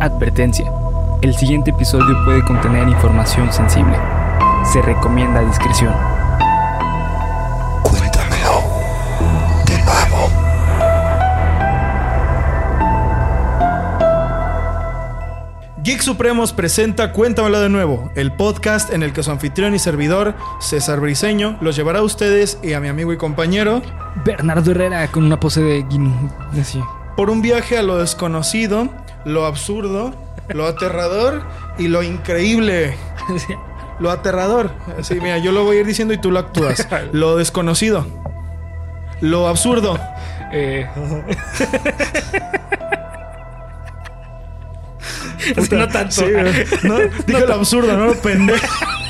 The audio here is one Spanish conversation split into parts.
Advertencia. El siguiente episodio puede contener información sensible. Se recomienda discreción. Cuéntamelo de nuevo. Geek Supremos presenta Cuéntamelo de nuevo, el podcast en el que su anfitrión y servidor, César Briseño, los llevará a ustedes y a mi amigo y compañero Bernardo Herrera con una pose de guin... Así. por un viaje a lo desconocido, lo absurdo, lo aterrador y lo increíble. Lo aterrador. Así, mira, yo lo voy a ir diciendo y tú lo actúas. Lo desconocido. Lo absurdo. Eh, no tanto. Sí, no, lo absurdo, no lo pendejo.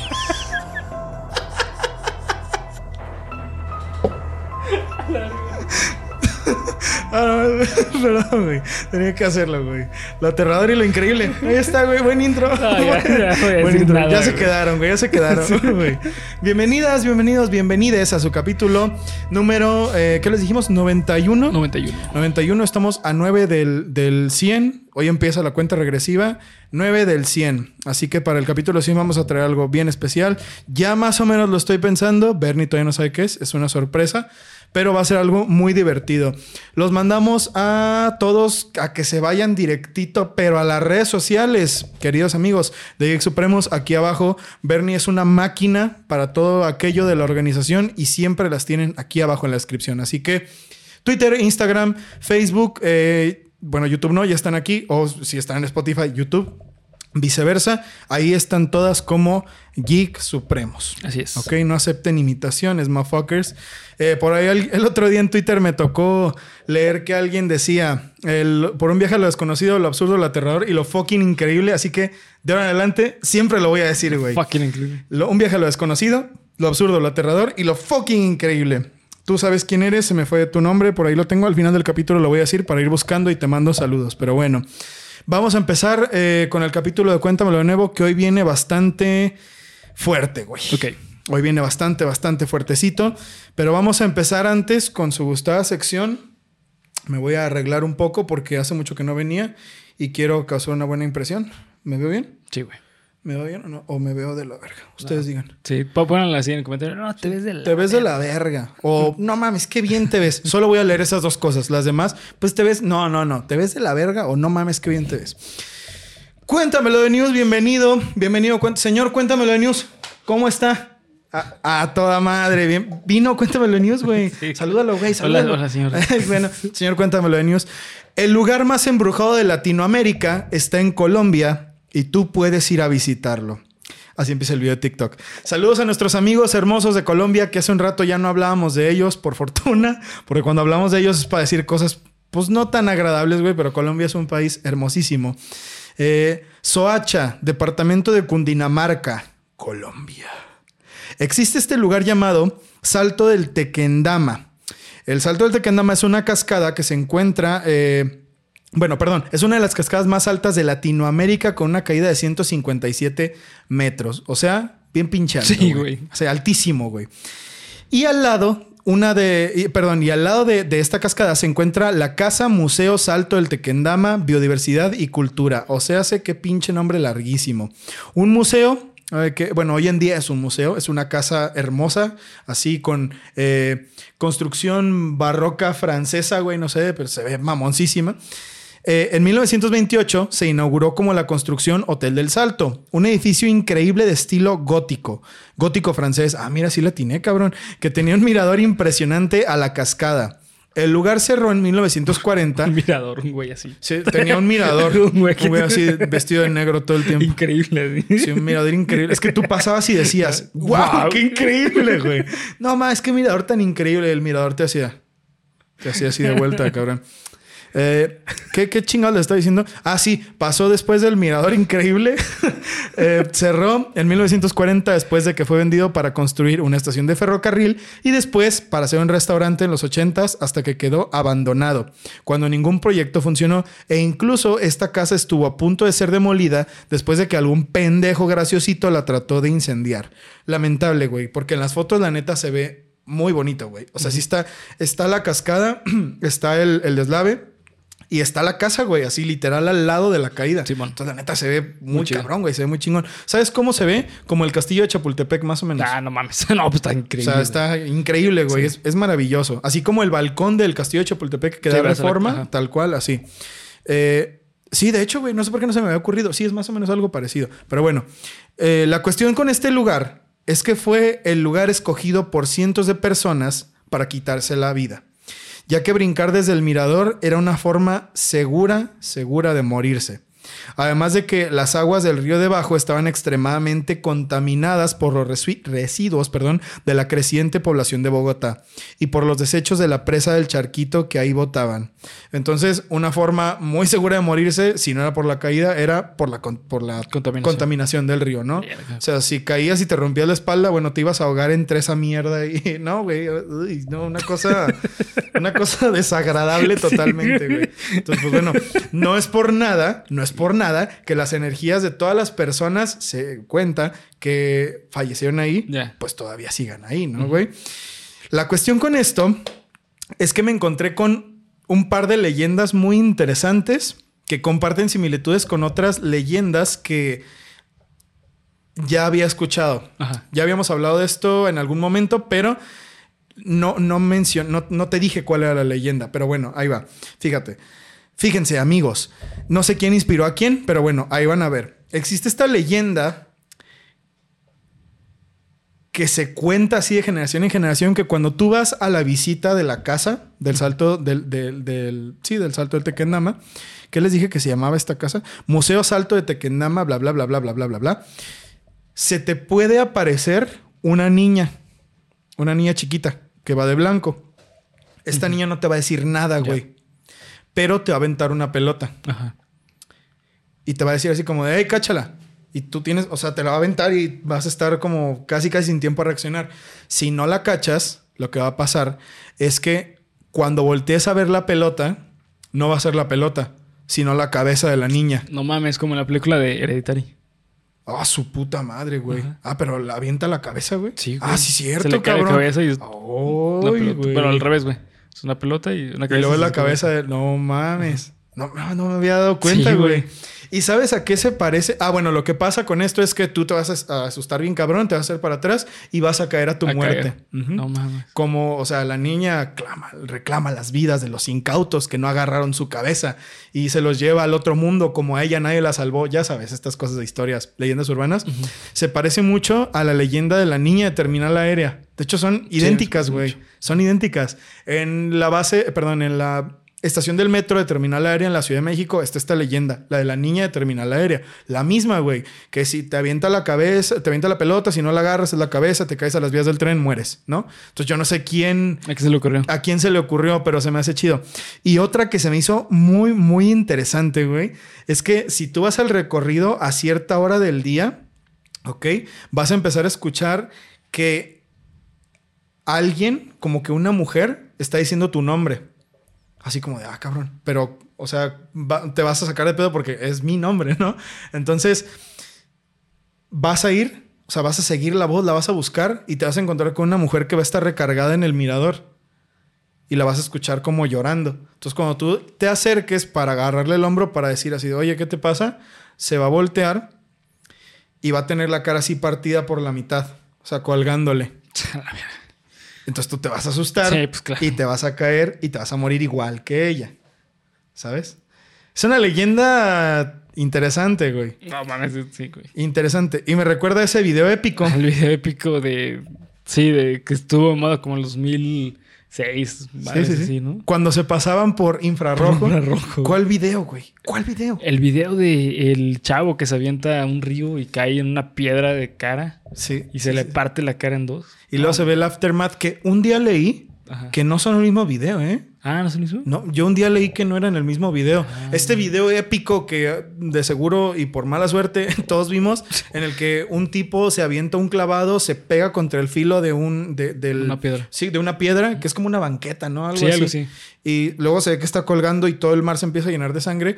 Ah, no, perdón, güey. Tenía que hacerlo, güey. Lo aterrador y lo increíble. Ahí está, güey. Buen intro. Ah, ya, ya Buen intro. nada, ya se quedaron, güey. Ya se quedaron, güey. Bienvenidas, bienvenidos, bienvenides a su capítulo número, eh, ¿qué les dijimos? 91. 91. 91, estamos a 9 del, del 100. Hoy empieza la cuenta regresiva. 9 del 100. Así que para el capítulo 100 vamos a traer algo bien especial. Ya más o menos lo estoy pensando. Bernie todavía no sabe qué es. Es una sorpresa. Pero va a ser algo muy divertido. Los mandamos a todos a que se vayan directito, pero a las redes sociales, queridos amigos de Geek Supremos. Aquí abajo, Bernie es una máquina para todo aquello de la organización y siempre las tienen aquí abajo en la descripción. Así que Twitter, Instagram, Facebook, eh, bueno, YouTube no, ya están aquí, o si están en Spotify, YouTube, viceversa, ahí están todas como Geek Supremos. Así es. Ok, no acepten imitaciones, motherfuckers. Eh, por ahí el, el otro día en Twitter me tocó leer que alguien decía, el- por un viaje a lo desconocido, lo absurdo, lo aterrador y lo fucking increíble, así que de ahora en adelante siempre lo voy a decir, güey. Fucking increíble. Lo- un viaje a lo desconocido, lo absurdo, lo aterrador y lo fucking increíble. Tú sabes quién eres, se me fue tu nombre, por ahí lo tengo. Al final del capítulo lo voy a decir para ir buscando y te mando saludos. Pero bueno, vamos a empezar eh, con el capítulo de Cuéntamelo de nuevo, que hoy viene bastante fuerte, güey. Ok. Hoy viene bastante, bastante fuertecito. Pero vamos a empezar antes con su gustada sección. Me voy a arreglar un poco porque hace mucho que no venía y quiero causar una buena impresión. ¿Me veo bien? Sí, güey. ¿Me veo bien o no? ¿O me veo de la verga? Ustedes digan. Sí, pónganlo así en el comentario. No, te ves de la... Te ves de la verga. O no mames, qué bien te ves. Solo voy a leer esas dos cosas. Las demás, pues te ves. No, no, no. Te ves de la verga o no mames, qué bien te ves. Cuéntamelo de News. Bienvenido. Bienvenido. Señor, cuéntamelo de News. ¿Cómo está? A, a toda madre. Bien. Vino, cuéntamelo de News, güey. Sí. Salúdalo, güey. Hola, Salúdalo. hola, señor. bueno, señor, cuéntamelo de News. El lugar más embrujado de Latinoamérica está en Colombia y tú puedes ir a visitarlo. Así empieza el video de TikTok. Saludos a nuestros amigos hermosos de Colombia, que hace un rato ya no hablábamos de ellos, por fortuna, porque cuando hablamos de ellos es para decir cosas, pues no tan agradables, güey, pero Colombia es un país hermosísimo. Eh, Soacha, departamento de Cundinamarca, Colombia. Existe este lugar llamado Salto del Tequendama. El Salto del Tequendama es una cascada que se encuentra, eh, bueno, perdón, es una de las cascadas más altas de Latinoamérica con una caída de 157 metros. O sea, bien pinchado. Sí, güey. O sea, altísimo, güey. Y al lado, una de, perdón, y al lado de, de esta cascada se encuentra la Casa Museo Salto del Tequendama, Biodiversidad y Cultura. O sea, sé qué pinche nombre larguísimo. Un museo eh, que, bueno, hoy en día es un museo, es una casa hermosa, así con eh, construcción barroca francesa, güey, no sé, pero se ve mamoncísima. Eh, en 1928 se inauguró como la construcción Hotel del Salto, un edificio increíble de estilo gótico, gótico francés. Ah, mira, sí la tiene, cabrón, que tenía un mirador impresionante a la cascada. El lugar cerró en 1940. Un mirador, un güey así. Sí, tenía un mirador, Un güey un güey así vestido de negro todo el tiempo. Increíble. Sí, un mirador increíble. Es que tú pasabas y decías, ¡Wow! Guau. ¡Qué increíble, güey! No más, qué mirador tan increíble. El mirador te hacía. Te hacía así de vuelta, cabrón. Eh, ¿qué, ¿Qué chingado le está diciendo? Ah, sí, pasó después del mirador increíble. Eh, cerró en 1940 después de que fue vendido para construir una estación de ferrocarril y después para hacer un restaurante en los 80s hasta que quedó abandonado, cuando ningún proyecto funcionó e incluso esta casa estuvo a punto de ser demolida después de que algún pendejo graciosito la trató de incendiar. Lamentable, güey, porque en las fotos la neta se ve muy bonito, güey. O sea, sí está, está la cascada, está el, el deslave Y está la casa, güey, así literal al lado de la caída. Simón. Entonces, la neta se ve muy, cabrón, güey. Se ve muy chingón. ¿Sabes cómo se ve? Como el castillo de Chapultepec, más o menos. Ah, no mames. No, pues está o increíble. sea, está increíble, güey. Es, es maravilloso. Así como el balcón del castillo de Chapultepec que Sí, da la- reforma, ajá. tal cual, así. Eh, sí, de hecho, güey, no sé por qué no se me había ocurrido. Sí, es más o menos algo parecido. Pero bueno, eh, la cuestión con este lugar es que fue el lugar escogido por cientos de personas para quitarse la vida, ya que brincar desde el mirador era una forma segura, segura de morirse. Además de que las aguas del río debajo estaban extremadamente contaminadas por los resi- residuos perdón, de la creciente población de Bogotá y por los desechos de la presa del charquito que ahí botaban. Entonces, una forma muy segura de morirse, si no era por la caída, era por la, por la Contaminación. contaminación del río, ¿no? O sea, si caías y te rompías la espalda, bueno, te ibas a ahogar entre esa mierda y no, güey, no, una cosa, una cosa desagradable totalmente, güey. Entonces, pues bueno, no es por nada, no es por nada que las energías de todas las personas se cuenta que fallecieron ahí, pues todavía sigan ahí, ¿no, güey? La cuestión con esto es que me encontré con un par de leyendas muy interesantes que comparten similitudes con otras leyendas que ya había escuchado. Ajá. Ya habíamos hablado de esto en algún momento, pero no, no, mencion- no, no te dije cuál era la leyenda. Pero bueno, ahí va. Fíjate. Fíjense, amigos. No sé quién inspiró a quién, pero bueno, ahí van a ver. Existe esta leyenda que se cuenta así de generación en generación que cuando tú vas a la visita de la casa del salto del, del, del- sí del salto del Tequendama ¿qué les dije que se llamaba esta casa? Museo Salto de Tequendama bla bla bla bla bla bla bla bla se te puede aparecer una niña una niña chiquita que va de blanco esta niña no te va a decir nada güey pero te va a aventar una pelota Ajá. y te va a decir así como de, hey, cáchala. Y tú tienes, o sea, te la va a aventar y vas a estar como casi casi sin tiempo a reaccionar. Si no la cachas, lo que va a pasar es que cuando voltees a ver la pelota, no va a ser la pelota, sino la cabeza de la niña. No mames, como en la película de Hereditary. Ah, su puta madre, güey. Ajá. Ah, pero la avienta la cabeza, güey. Sí, güey. Ah, sí, cierto, Se le cae la cabeza y Ay. Pero al revés, güey. Es una pelota y una Y cabeza. luego y la se cabeza de... No mames. No, no, no me había dado cuenta, Sí, güey. ¿Y sabes a qué se parece? Ah, bueno, lo que pasa con esto es que tú te vas a asustar bien cabrón, te vas a hacer para atrás y vas a caer a tu A muerte. No mames. Como, o sea, la niña clama, reclama las vidas de los incautos que no agarraron su cabeza y se los lleva al otro mundo como a ella nadie la salvó. Ya sabes, estas cosas de historias, leyendas urbanas. Se parece mucho a la leyenda de la niña de Terminal Aérea. De hecho, son idénticas, güey. Son idénticas. En la base, perdón, en la estación del metro de Terminal Aérea en la Ciudad de México está esta leyenda, la de la niña de Terminal Aérea. La misma, güey. Que si te avienta la cabeza, te avienta la pelota, si no la agarras es la cabeza, te caes a las vías del tren, mueres, ¿no? Entonces yo no sé quién ¿A qué se le ocurrió? a quién se le ocurrió, pero se me hace chido. Y otra que se me hizo muy, muy interesante, güey, es que si tú vas al recorrido a cierta hora del día, ¿ok? Vas a empezar a escuchar que alguien, como que una mujer, está diciendo tu nombre. Así como de, ah, cabrón. Pero, o sea, te vas a sacar de pedo porque es mi nombre, ¿no? Entonces, vas a ir, o sea, vas a seguir la voz, la vas a buscar y te vas a encontrar con una mujer que va a estar recargada en el mirador. Y la vas a escuchar como llorando. Entonces, cuando tú te acerques para agarrarle el hombro, para decir así, de, oye, ¿qué te pasa? Se va a voltear y va a tener la cara así partida por la mitad. O sea, colgándole. Entonces tú te vas a asustar Sí, pues, claro. y te vas a caer y te vas a morir igual que ella. ¿Sabes? Es una leyenda interesante, güey. No mames, sí, güey. Interesante. Y me recuerda a ese video épico. El video épico de. Sí, de que estuvo moda como en los 2006. Sí, sí, sí. ¿no? Cuando se pasaban por infrarrojo. Por infrarrojo. ¿Cuál video, güey? ¿Cuál video? El video de el chavo que se avienta a un río y cae en una piedra de cara Sí. y se le parte la cara en dos. Y luego se ve el aftermath que un día leí Ajá. que no son el mismo video, ¿eh? Ah, ¿no se lo hizo? No, yo un día leí que no era en el mismo video. Ah. Este video épico que de seguro y por mala suerte todos vimos, en el que un tipo se avienta un clavado, se pega contra el filo de un... De, del, Una piedra. Sí, de una piedra, que es como una banqueta, ¿no? Algo Sí, así. algo así. Y luego se ve que está colgando y todo el mar se empieza a llenar de sangre.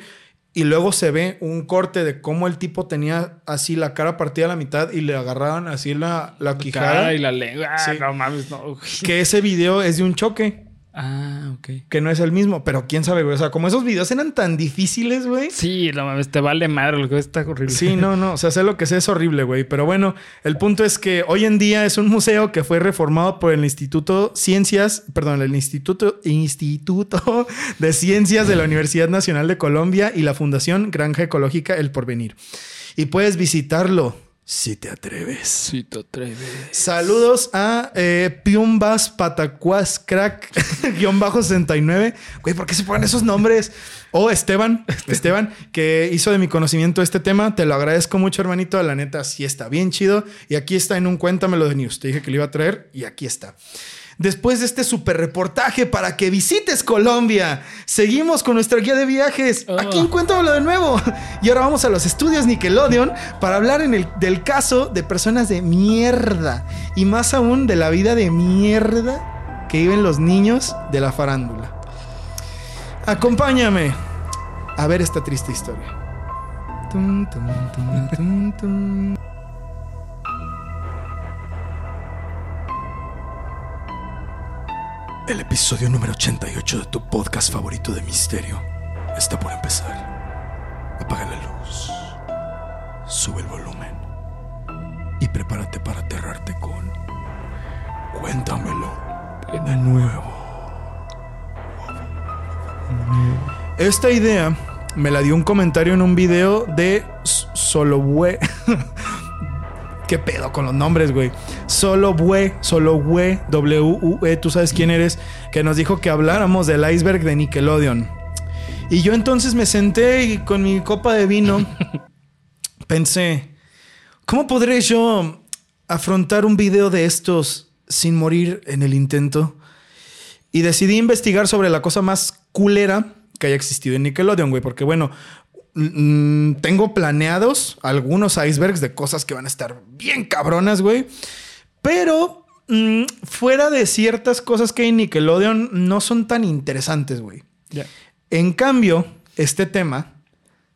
Y luego se ve un corte de cómo el tipo tenía así la cara partida a la mitad y le agarraban así la, la quijada. Cara y la lengua. Ah, Sí. no mames, no. Que ese video es de un choque. Ah, ok. Que no es el mismo, pero quién sabe, güey. O sea, como esos videos eran tan difíciles, güey. Sí, no mames, te vale madre, lo que está horrible. Sí, no, no. O sea, sé lo que sé es horrible, güey. Pero bueno, el punto es que hoy en día es un museo que fue reformado por el Instituto Ciencias, perdón, el Instituto, Instituto de Ciencias de la Universidad Nacional de Colombia y la Fundación Granja Ecológica El Porvenir. Y puedes visitarlo si te atreves. Sí, te atreves. Saludos a eh, Piumbas Patacuas Crack, guion bajo 69. Güey, ¿por qué se ponen esos nombres? O Esteban, Esteban, que hizo de mi conocimiento este tema. Te lo agradezco mucho, hermanito. La neta, sí está bien chido. Y aquí está en un Cuéntamelo de News. Te dije que lo iba a traer y aquí está. Después de este super reportaje para que visites Colombia, seguimos con nuestra guía de viajes. Oh. Aquí en Cuéntamelo de nuevo. Y ahora vamos a los estudios Nickelodeon para hablar en el, del caso de personas de mierda. Y más aún de la vida de mierda que viven los niños de la farándula. Acompáñame a ver esta triste historia. Tum, tum, tum, El episodio número 88 de tu podcast favorito de misterio está por empezar. Apaga la luz, sube el volumen y prepárate para aterrarte con Cuéntamelo de nuevo. Esta idea me la dio un comentario en un video de S- Solobue. ¿Qué pedo con los nombres, güey? Solobue, Solobue, W-U-E, tú sabes quién eres, que nos dijo que habláramos del iceberg de Nickelodeon. Y yo entonces me senté y con mi copa de vino pensé, ¿cómo podré yo afrontar un video de estos sin morir en el intento? Y decidí investigar sobre la cosa más culera que haya existido en Nickelodeon, güey. Porque, bueno, mm, tengo planeados algunos icebergs de cosas que van a estar bien cabronas, güey. Pero mm, fuera de ciertas cosas que hay en Nickelodeon, no son tan interesantes, güey. En cambio, este tema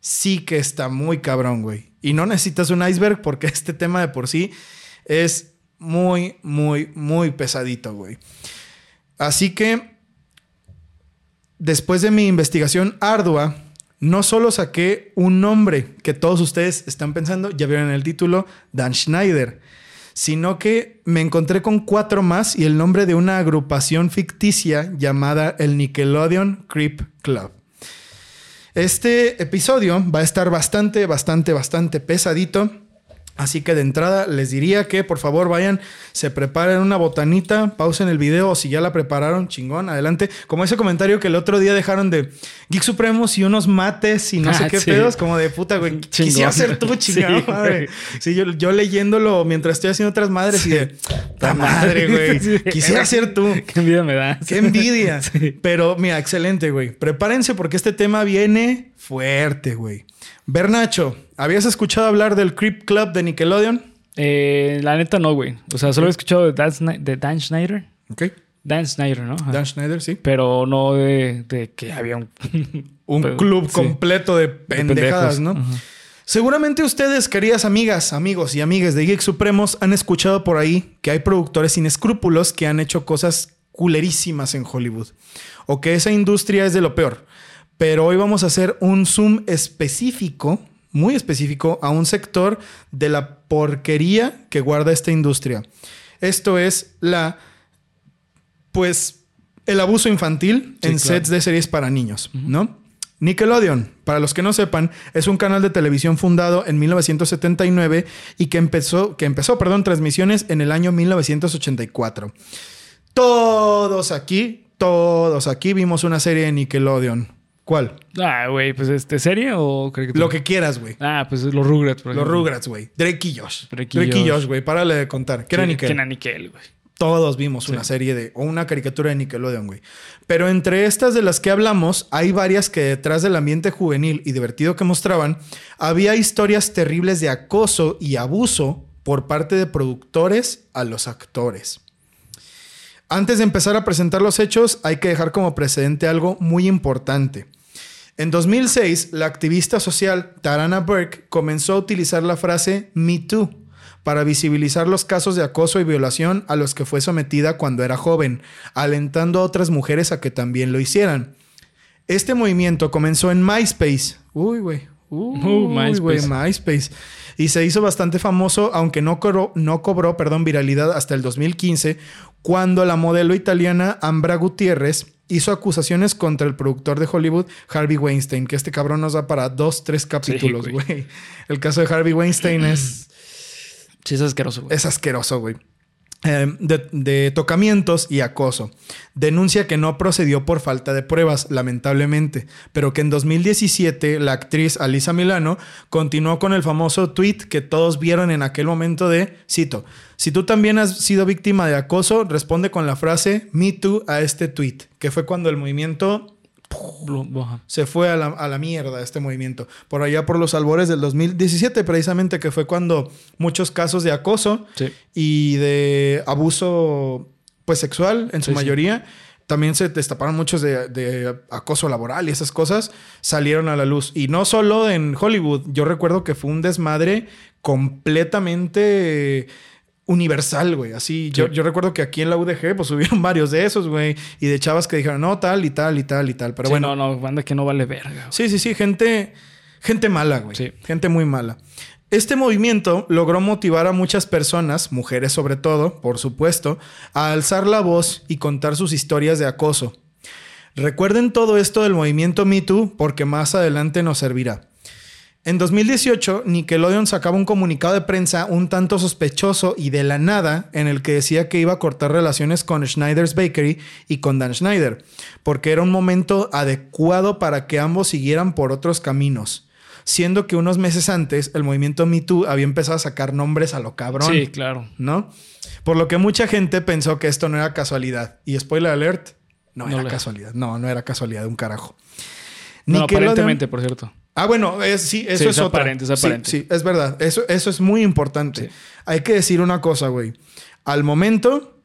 sí que está muy cabrón, güey. Y no necesitas un iceberg porque este tema de por sí es muy, muy, muy pesadito, güey. Así que, después de mi investigación ardua, no solo saqué un nombre que todos ustedes están pensando, ya vieron en el título, Dan Schneider, sino que me encontré con cuatro más y el nombre de una agrupación ficticia llamada el Nickelodeon Creep Club. Este episodio va a estar bastante, bastante, bastante pesadito. Así que de entrada les diría que por favor vayan, se preparen una botanita, pausen el video o si ya la prepararon, chingón, adelante. Como ese comentario que el otro día dejaron de Geek Supremos y unos mates y no sé Ah, qué sí. pedos, como de puta, güey. Quisiera ser tú, chingada Sí, madre. güey. Sí, yo, yo leyéndolo mientras estoy haciendo otras madres y de, la madre, güey. Quisiera ser tú. Qué envidia me da. Qué envidia. Pero mira, excelente, güey. Prepárense porque este tema viene fuerte, güey. Bernacho, ¿habías escuchado hablar del Creep Club de Nickelodeon? Eh, la neta no, güey. O sea, solo he escuchado de Dan, de Dan Schneider. Ok. Dan Schneider, ¿no? Ajá. Dan Schneider, sí. Pero no de, de que había un... Un Pero- club sí. completo de de pendejadas, ¿no? Ajá. Seguramente ustedes, queridas amigas, amigos y amigas de Geek Supremos, han escuchado por ahí que hay productores sin escrúpulos que han hecho cosas culerísimas en Hollywood. O que esa industria es de lo peor. Pero hoy vamos a hacer un zoom específico, muy específico, a un sector de la porquería que guarda esta industria. Esto es la, pues, el abuso infantil Sí, en claro. sets de series para niños, ¿no? Nickelodeon, para los que no sepan, es un canal de televisión fundado en 1979 y que empezó, que empezó, perdón, transmisiones en el año 1984. Todos aquí, todos aquí vimos una serie de Nickelodeon. ¿Cuál? Ah, güey, pues este, ¿serie o caricatura? Lo que quieras, güey. Ah, pues los Rugrats, por Los ejemplo. Rugrats, güey. Drake y Josh. Drake y Drake y Josh. Josh, güey. Párale de contar. ¿Qué era Nickel? Que era Nickel, güey. Todos vimos una serie de o una caricatura de Nickelodeon, güey. Pero entre estas de las que hablamos, hay varias que detrás del ambiente juvenil y divertido que mostraban, había historias terribles de acoso y abuso por parte de productores a los actores. Antes de empezar a presentar los hechos, hay que dejar como precedente algo muy importante. En 2006, la activista social Tarana Burke comenzó a utilizar la frase Me Too para visibilizar los casos de acoso y violación a los que fue sometida cuando era joven, alentando a otras mujeres a que también lo hicieran. Este movimiento comenzó en MySpace. Uy, güey. Uy, Uh, MySpace. güey, MySpace. Y se hizo bastante famoso, aunque no cobró, no cobró perdón, viralidad hasta el 2015, cuando la modelo italiana Ambra Gutiérrez hizo acusaciones contra el productor de Hollywood, Harvey Weinstein, que este cabrón nos da para dos, tres capítulos, güey. güey. El caso de Harvey Weinstein es, Sí, es asqueroso, güey. es asqueroso, güey. Eh, de, tocamientos y acoso. Denuncia que no procedió por falta de pruebas, lamentablemente, pero que en 2017 la actriz Alisa Milano continuó con el famoso tweet que todos vieron en aquel momento de, cito, si tú también has sido víctima de acoso, responde con la frase Me Too a este tweet, que fue cuando el movimiento. Se fue a la, a la mierda este movimiento. Por allá por los albores del 2017, precisamente, que fue cuando muchos casos de acoso Sí. y de abuso pues sexual en su Sí, sí. mayoría. También se destaparon muchos de, de acoso laboral y esas cosas salieron a la luz. Y no solo en Hollywood. Yo recuerdo que fue un desmadre completamente universal, güey. Así, yo, Sí. yo recuerdo que aquí en la UDG, pues hubieron varios de esos, güey. Y de chavas que dijeron, no, tal y tal y tal y tal. Pero Sí, bueno, no, no, banda que no vale verga. güey. Sí, sí, sí, gente, gente mala, güey. Sí. Gente muy mala. Este movimiento logró motivar a muchas personas, mujeres sobre todo, por supuesto, a alzar la voz y contar sus historias de acoso. Recuerden todo esto del movimiento Me Too porque más adelante nos servirá. En 2018, Nickelodeon sacaba un comunicado de prensa un tanto sospechoso y de la nada en el que decía que iba a cortar relaciones con Schneider's Bakery y con Dan Schneider, porque era un momento adecuado para que ambos siguieran por otros caminos. Siendo que unos meses antes el movimiento Me Too había empezado a sacar nombres a lo cabrón. Sí, claro. ¿no? Por lo que mucha gente pensó que esto no era casualidad. Y spoiler alert, no, No era casualidad. No, no era casualidad de un carajo. No, aparentemente, por cierto. Ah, bueno, es, sí, eso Sí, es, es otra. aparente, es aparente. Sí, es verdad. Eso, eso es muy importante. Sí. Hay que decir una cosa, güey. Al momento,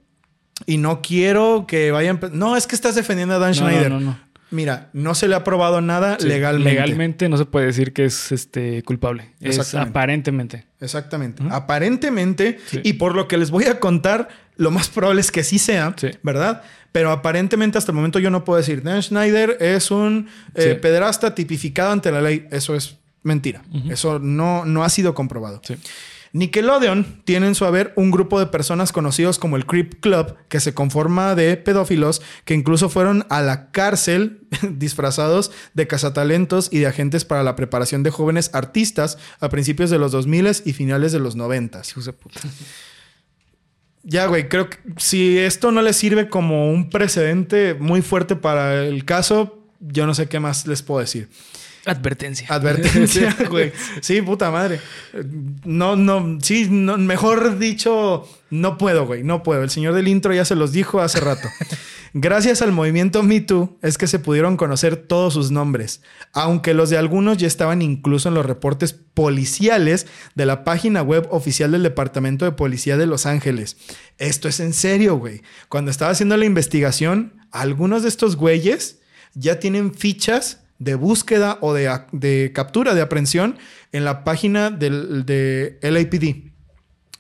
y no quiero que vayan... No, es que estás defendiendo a Dan No, Schneider. no, no, no. Mira, no se le ha probado nada legalmente. Legalmente no se puede decir que es este culpable. Es Exactamente. aparentemente. Exactamente. Aparentemente, y por lo que les voy a contar, lo más probable es que sí sea, Sí. ¿verdad? Pero aparentemente hasta el momento yo no puedo decir, Dan Schneider es un eh, Sí. pederasta tipificado ante la ley. Eso es mentira. Eso no, no ha sido comprobado. Sí. Nickelodeon tiene en su haber un grupo de personas conocidos como el Creep Club, que se conforma de pedófilos que incluso fueron a la cárcel disfrazados de cazatalentos y de agentes para la preparación de jóvenes artistas a principios de los 2000 y finales de los 90. Ya, güey, creo que si esto no les sirve como un precedente muy fuerte para el caso, yo no sé qué más les puedo decir. Advertencia. Advertencia, güey. Sí, puta madre. No, no, sí, no, mejor dicho, no puedo, güey. No puedo. El señor del intro ya se los dijo hace rato. Gracias al movimiento Me Too es que se pudieron conocer todos sus nombres, aunque los de algunos ya estaban incluso en los reportes policiales de la página web oficial del Departamento de Policía de Los Ángeles. Esto es en serio, güey. Cuando estaba haciendo la investigación, algunos de estos güeyes ya tienen fichas de búsqueda o de, captura, de aprehensión en la página del, de LAPD.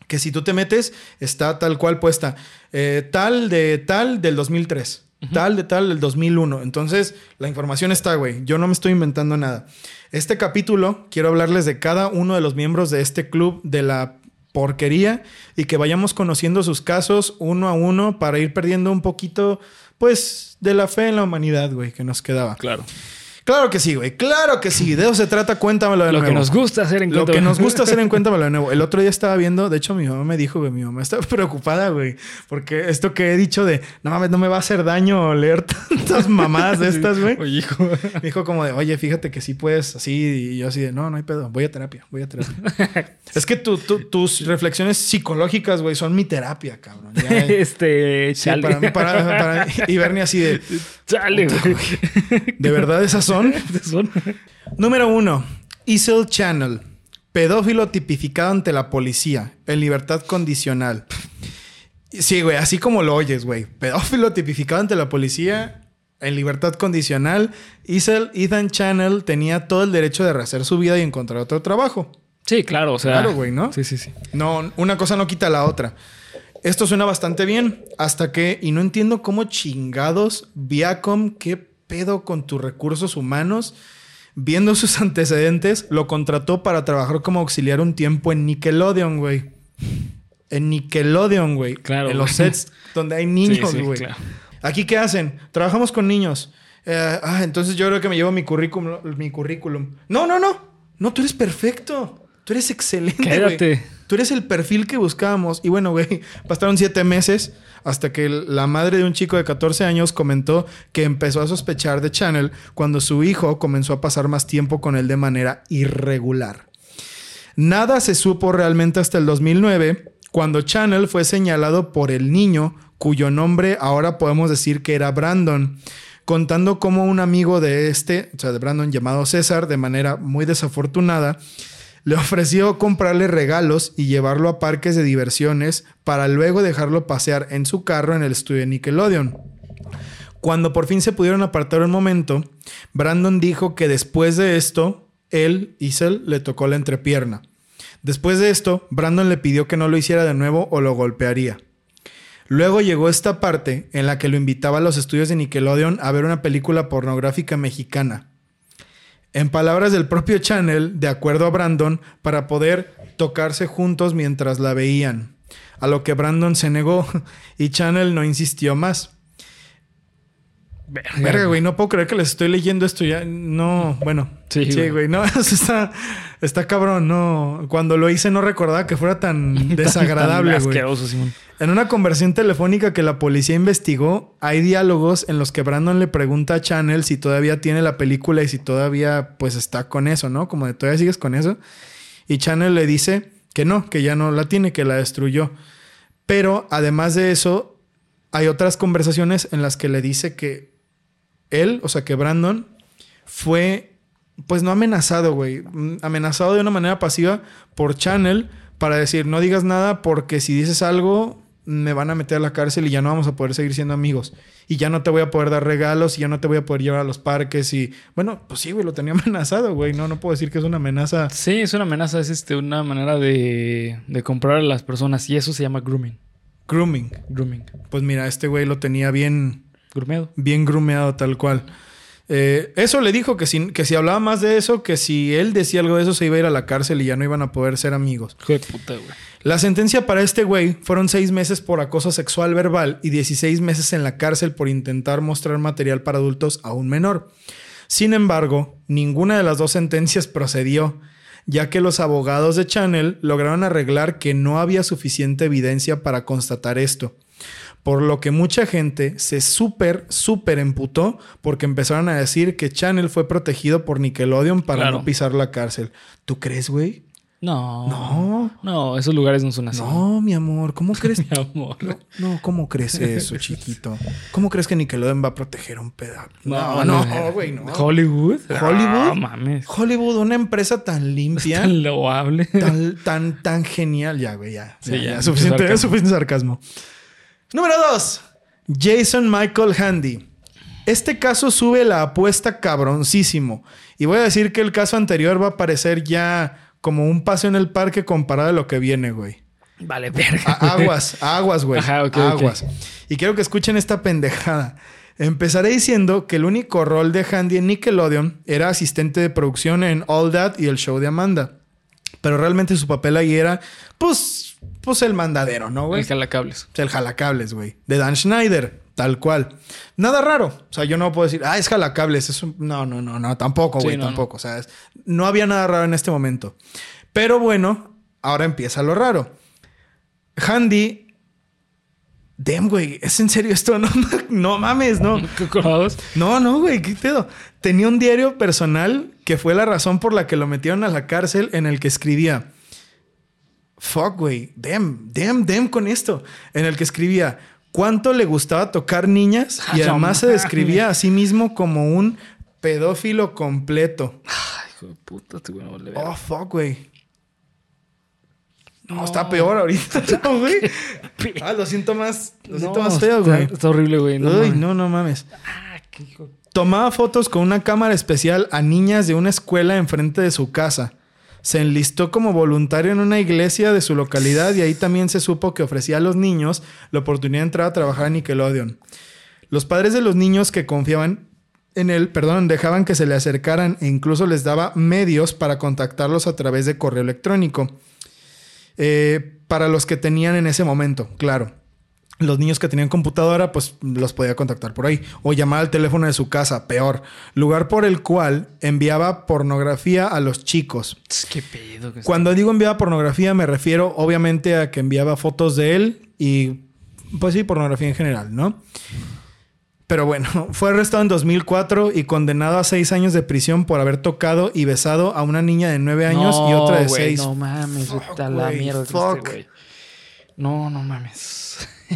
Que si tú te metes, está tal cual puesta. Eh, tal de tal del 2003. Tal de tal del 2001. Entonces, la información está, güey. Yo no me estoy inventando nada. Este capítulo, quiero hablarles de cada uno de los miembros de este club de la porquería y que vayamos conociendo sus casos uno a uno para ir perdiendo un poquito, pues, de la fe en la humanidad, güey, que nos quedaba. Claro. Claro que sí, güey. Claro que sí. De eso se trata. Cuéntamelo de Lo nuevo. que nos gusta hacer en Lo que nos gusta hacer en Cuéntamelo de nuevo. El otro día estaba viendo, de hecho, mi mamá me dijo, güey, mi mamá está preocupada, güey, porque esto que he dicho de no mames, no me va a hacer daño leer tantas mamadas de estas, güey. Oye, hijo. Me dijo como de, oye, fíjate que sí puedes así. Y yo así de, no, no hay pedo. Voy a terapia, voy a terapia. es que tu- tu- tus reflexiones psicológicas, güey, son mi terapia, cabrón. Ya, este, Sí, chale. para mí, para, para- y Bernie así de, Chale, güey. ¿de verdad esas son? Número uno, Isel Channel. Pedófilo tipificado ante la policía, en libertad condicional. Sí, güey, así como lo oyes, güey. Pedófilo tipificado ante la policía, en libertad condicional. Isel Ethan Channel tenía todo el derecho de rehacer su vida y encontrar otro trabajo. Sí, claro, o sea. Claro, güey, ¿no? Sí, sí, sí. No, una cosa no quita la otra. Esto suena bastante bien, hasta que, y no entiendo cómo chingados, Viacom, qué pedo con tus recursos humanos, viendo sus antecedentes, lo contrató para trabajar como auxiliar un tiempo en Nickelodeon, güey. En Nickelodeon, güey. Claro, En los sets donde hay niños, Sí, sí, güey. claro. Aquí, ¿qué hacen? Trabajamos con niños. Eh, ah, entonces yo creo que me llevo mi currículum. Mi currículum. No, no, no. No, tú eres perfecto. Tú eres excelente. Cállate. Tú eres el perfil que buscábamos. Y bueno, güey, pasaron siete meses hasta que la madre de un chico de 14 años comentó que empezó a sospechar de Channel cuando su hijo comenzó a pasar más tiempo con él de manera irregular. Nada se supo realmente hasta el 2009, cuando Channel fue señalado por el niño, cuyo nombre ahora podemos decir que era Brandon, contando cómo un amigo de este, o sea, de Brandon llamado César, de manera muy desafortunada, le ofreció comprarle regalos y llevarlo a parques de diversiones para luego dejarlo pasear en su carro en el estudio de Nickelodeon. Cuando por fin se pudieron apartar un momento, Brandon dijo que después de esto, él, Isel, le tocó la entrepierna. Después de esto, Brandon le pidió que no lo hiciera de nuevo o lo golpearía. Luego llegó esta parte en la que lo invitaba a los estudios de Nickelodeon a ver una película pornográfica mexicana. En palabras del propio Channel, de acuerdo a Brandon, para poder tocarse juntos mientras la veían. A lo que Brandon se negó y Channel no insistió más. Verga, güey, no puedo creer que les estoy leyendo esto ya. No, bueno. Sí, Sí, güey. güey, no, eso está, está cabrón, no. Cuando lo hice no recordaba que fuera tan desagradable, Tan güey. asqueroso, Simón. En una conversación telefónica que la policía investigó, hay diálogos en los que Brandon le pregunta a Channel si todavía tiene la película y si todavía pues está con eso, ¿no? Como de todavía sigues con eso. Y Channel le dice que no, que ya no la tiene, que la destruyó. Pero además de eso, hay otras conversaciones en las que le dice que él, o sea, que Brandon fue, pues no amenazado, güey, mm, amenazado de una manera pasiva por Channel para decir, no digas nada porque si dices algo me van a meter a la cárcel y ya no vamos a poder seguir siendo amigos. Y ya no te voy a poder dar regalos y ya no te voy a poder llevar a los parques y... Bueno, pues sí, güey, lo tenía amenazado, güey. No, no puedo decir que es una amenaza. Sí, es una amenaza, es este, una manera de, de comprar a las personas y eso se llama grooming. Grooming. Grooming. Pues mira, este güey lo tenía bien... Grumeado. bien grumeado tal cual. Eh, eso le dijo que si, que si hablaba más de eso, que si él decía algo de eso, se iba a ir a la cárcel y ya no iban a poder ser amigos. De puta, güey. La sentencia para este güey fueron seis meses por acoso sexual verbal y 16 meses en la cárcel por intentar mostrar material para adultos a un menor. Sin embargo, ninguna de las dos sentencias procedió, ya que los abogados de Channel lograron arreglar que no había suficiente evidencia para constatar esto. Por lo que mucha gente se súper, súper emputó porque empezaron a decir que Channel fue protegido por Nickelodeon para Claro. no pisar la cárcel. ¿Tú crees, güey? No. No. No, esos lugares no son así. No, mi amor, ¿cómo crees? Mi amor. No, no, ¿cómo crees eso, chiquito? ¿Cómo crees que Nickelodeon va a proteger a un pedazo? No, no, no, güey, no. Hollywood. Hollywood. No mames. Hollywood, una empresa tan limpia, Tan loable. tan, tan, tan genial. Ya, güey, ya. Sí, ya, ya, ya, mucho Suficiente, sarcasmo. suficiente sarcasmo. Número dos. Jason Michael Handy. Este caso sube la apuesta cabroncísimo. Y voy a decir que el caso anterior va a parecer ya como un paseo en el parque comparado a lo que viene, güey. Vale, verga. A- aguas, aguas, güey. Ajá, aguas. Y quiero que escuchen esta pendejada. Empezaré diciendo que el único rol de Handy en Nickelodeon era asistente de producción en All That y el show de Amanda. Pero realmente su papel ahí era, pues, pues el mandadero, ¿no, güey? El jalacables. El jalacables, güey. De Dan Schneider, tal cual. Nada raro. O sea, yo no puedo decir, ah, es jalacables. Es un... No, no, no, no, tampoco, Sí, güey, no, tampoco. O sea, es- no había nada raro en este momento. Pero bueno, ahora empieza lo raro. Handy. Damn, güey, ¿es en serio esto? No, no mames, no. No, no, güey, ¿qué pedo? Tenía un diario personal que fue la razón por la que lo metieron a la cárcel en el que escribía. Fuck, güey. Damn, damn, damn con esto. En el que escribía cuánto le gustaba tocar niñas y además se describía a sí mismo como un pedófilo completo. Ay, hijo de puta, este vale verga. Oh, fuck, güey. No, está peor ahorita, ¿no, güey? Ah, lo siento más, lo siento No, más feo, está- güey. Está horrible, güey. No, Uy, mames. no, no mames. Ah, qué hijo. Tomaba fotos con una cámara especial a niñas de una escuela enfrente de su casa. Se enlistó como voluntario en una iglesia de su localidad y ahí también se supo que ofrecía a los niños la oportunidad de entrar a trabajar en Nickelodeon. Los padres de los niños que confiaban en él, perdón, dejaban que se le acercaran e incluso les daba medios para contactarlos a través de correo electrónico. Eh, para los que tenían en ese momento, claro. Los niños que tenían computadora, pues los podía contactar por ahí. O llamar al teléfono de su casa, peor. Lugar por el cual enviaba pornografía a los chicos. Qué pedo. que Cuando digo enviaba pornografía, me refiero obviamente a que enviaba fotos de él y, pues sí, pornografía en general, ¿no? Pero bueno, fue arrestado en 2004 y condenado a seis años de prisión por haber tocado y besado a una niña de nueve años y otra de seis. No mames, Fuck, está la mierda. este fuck. No, no mames.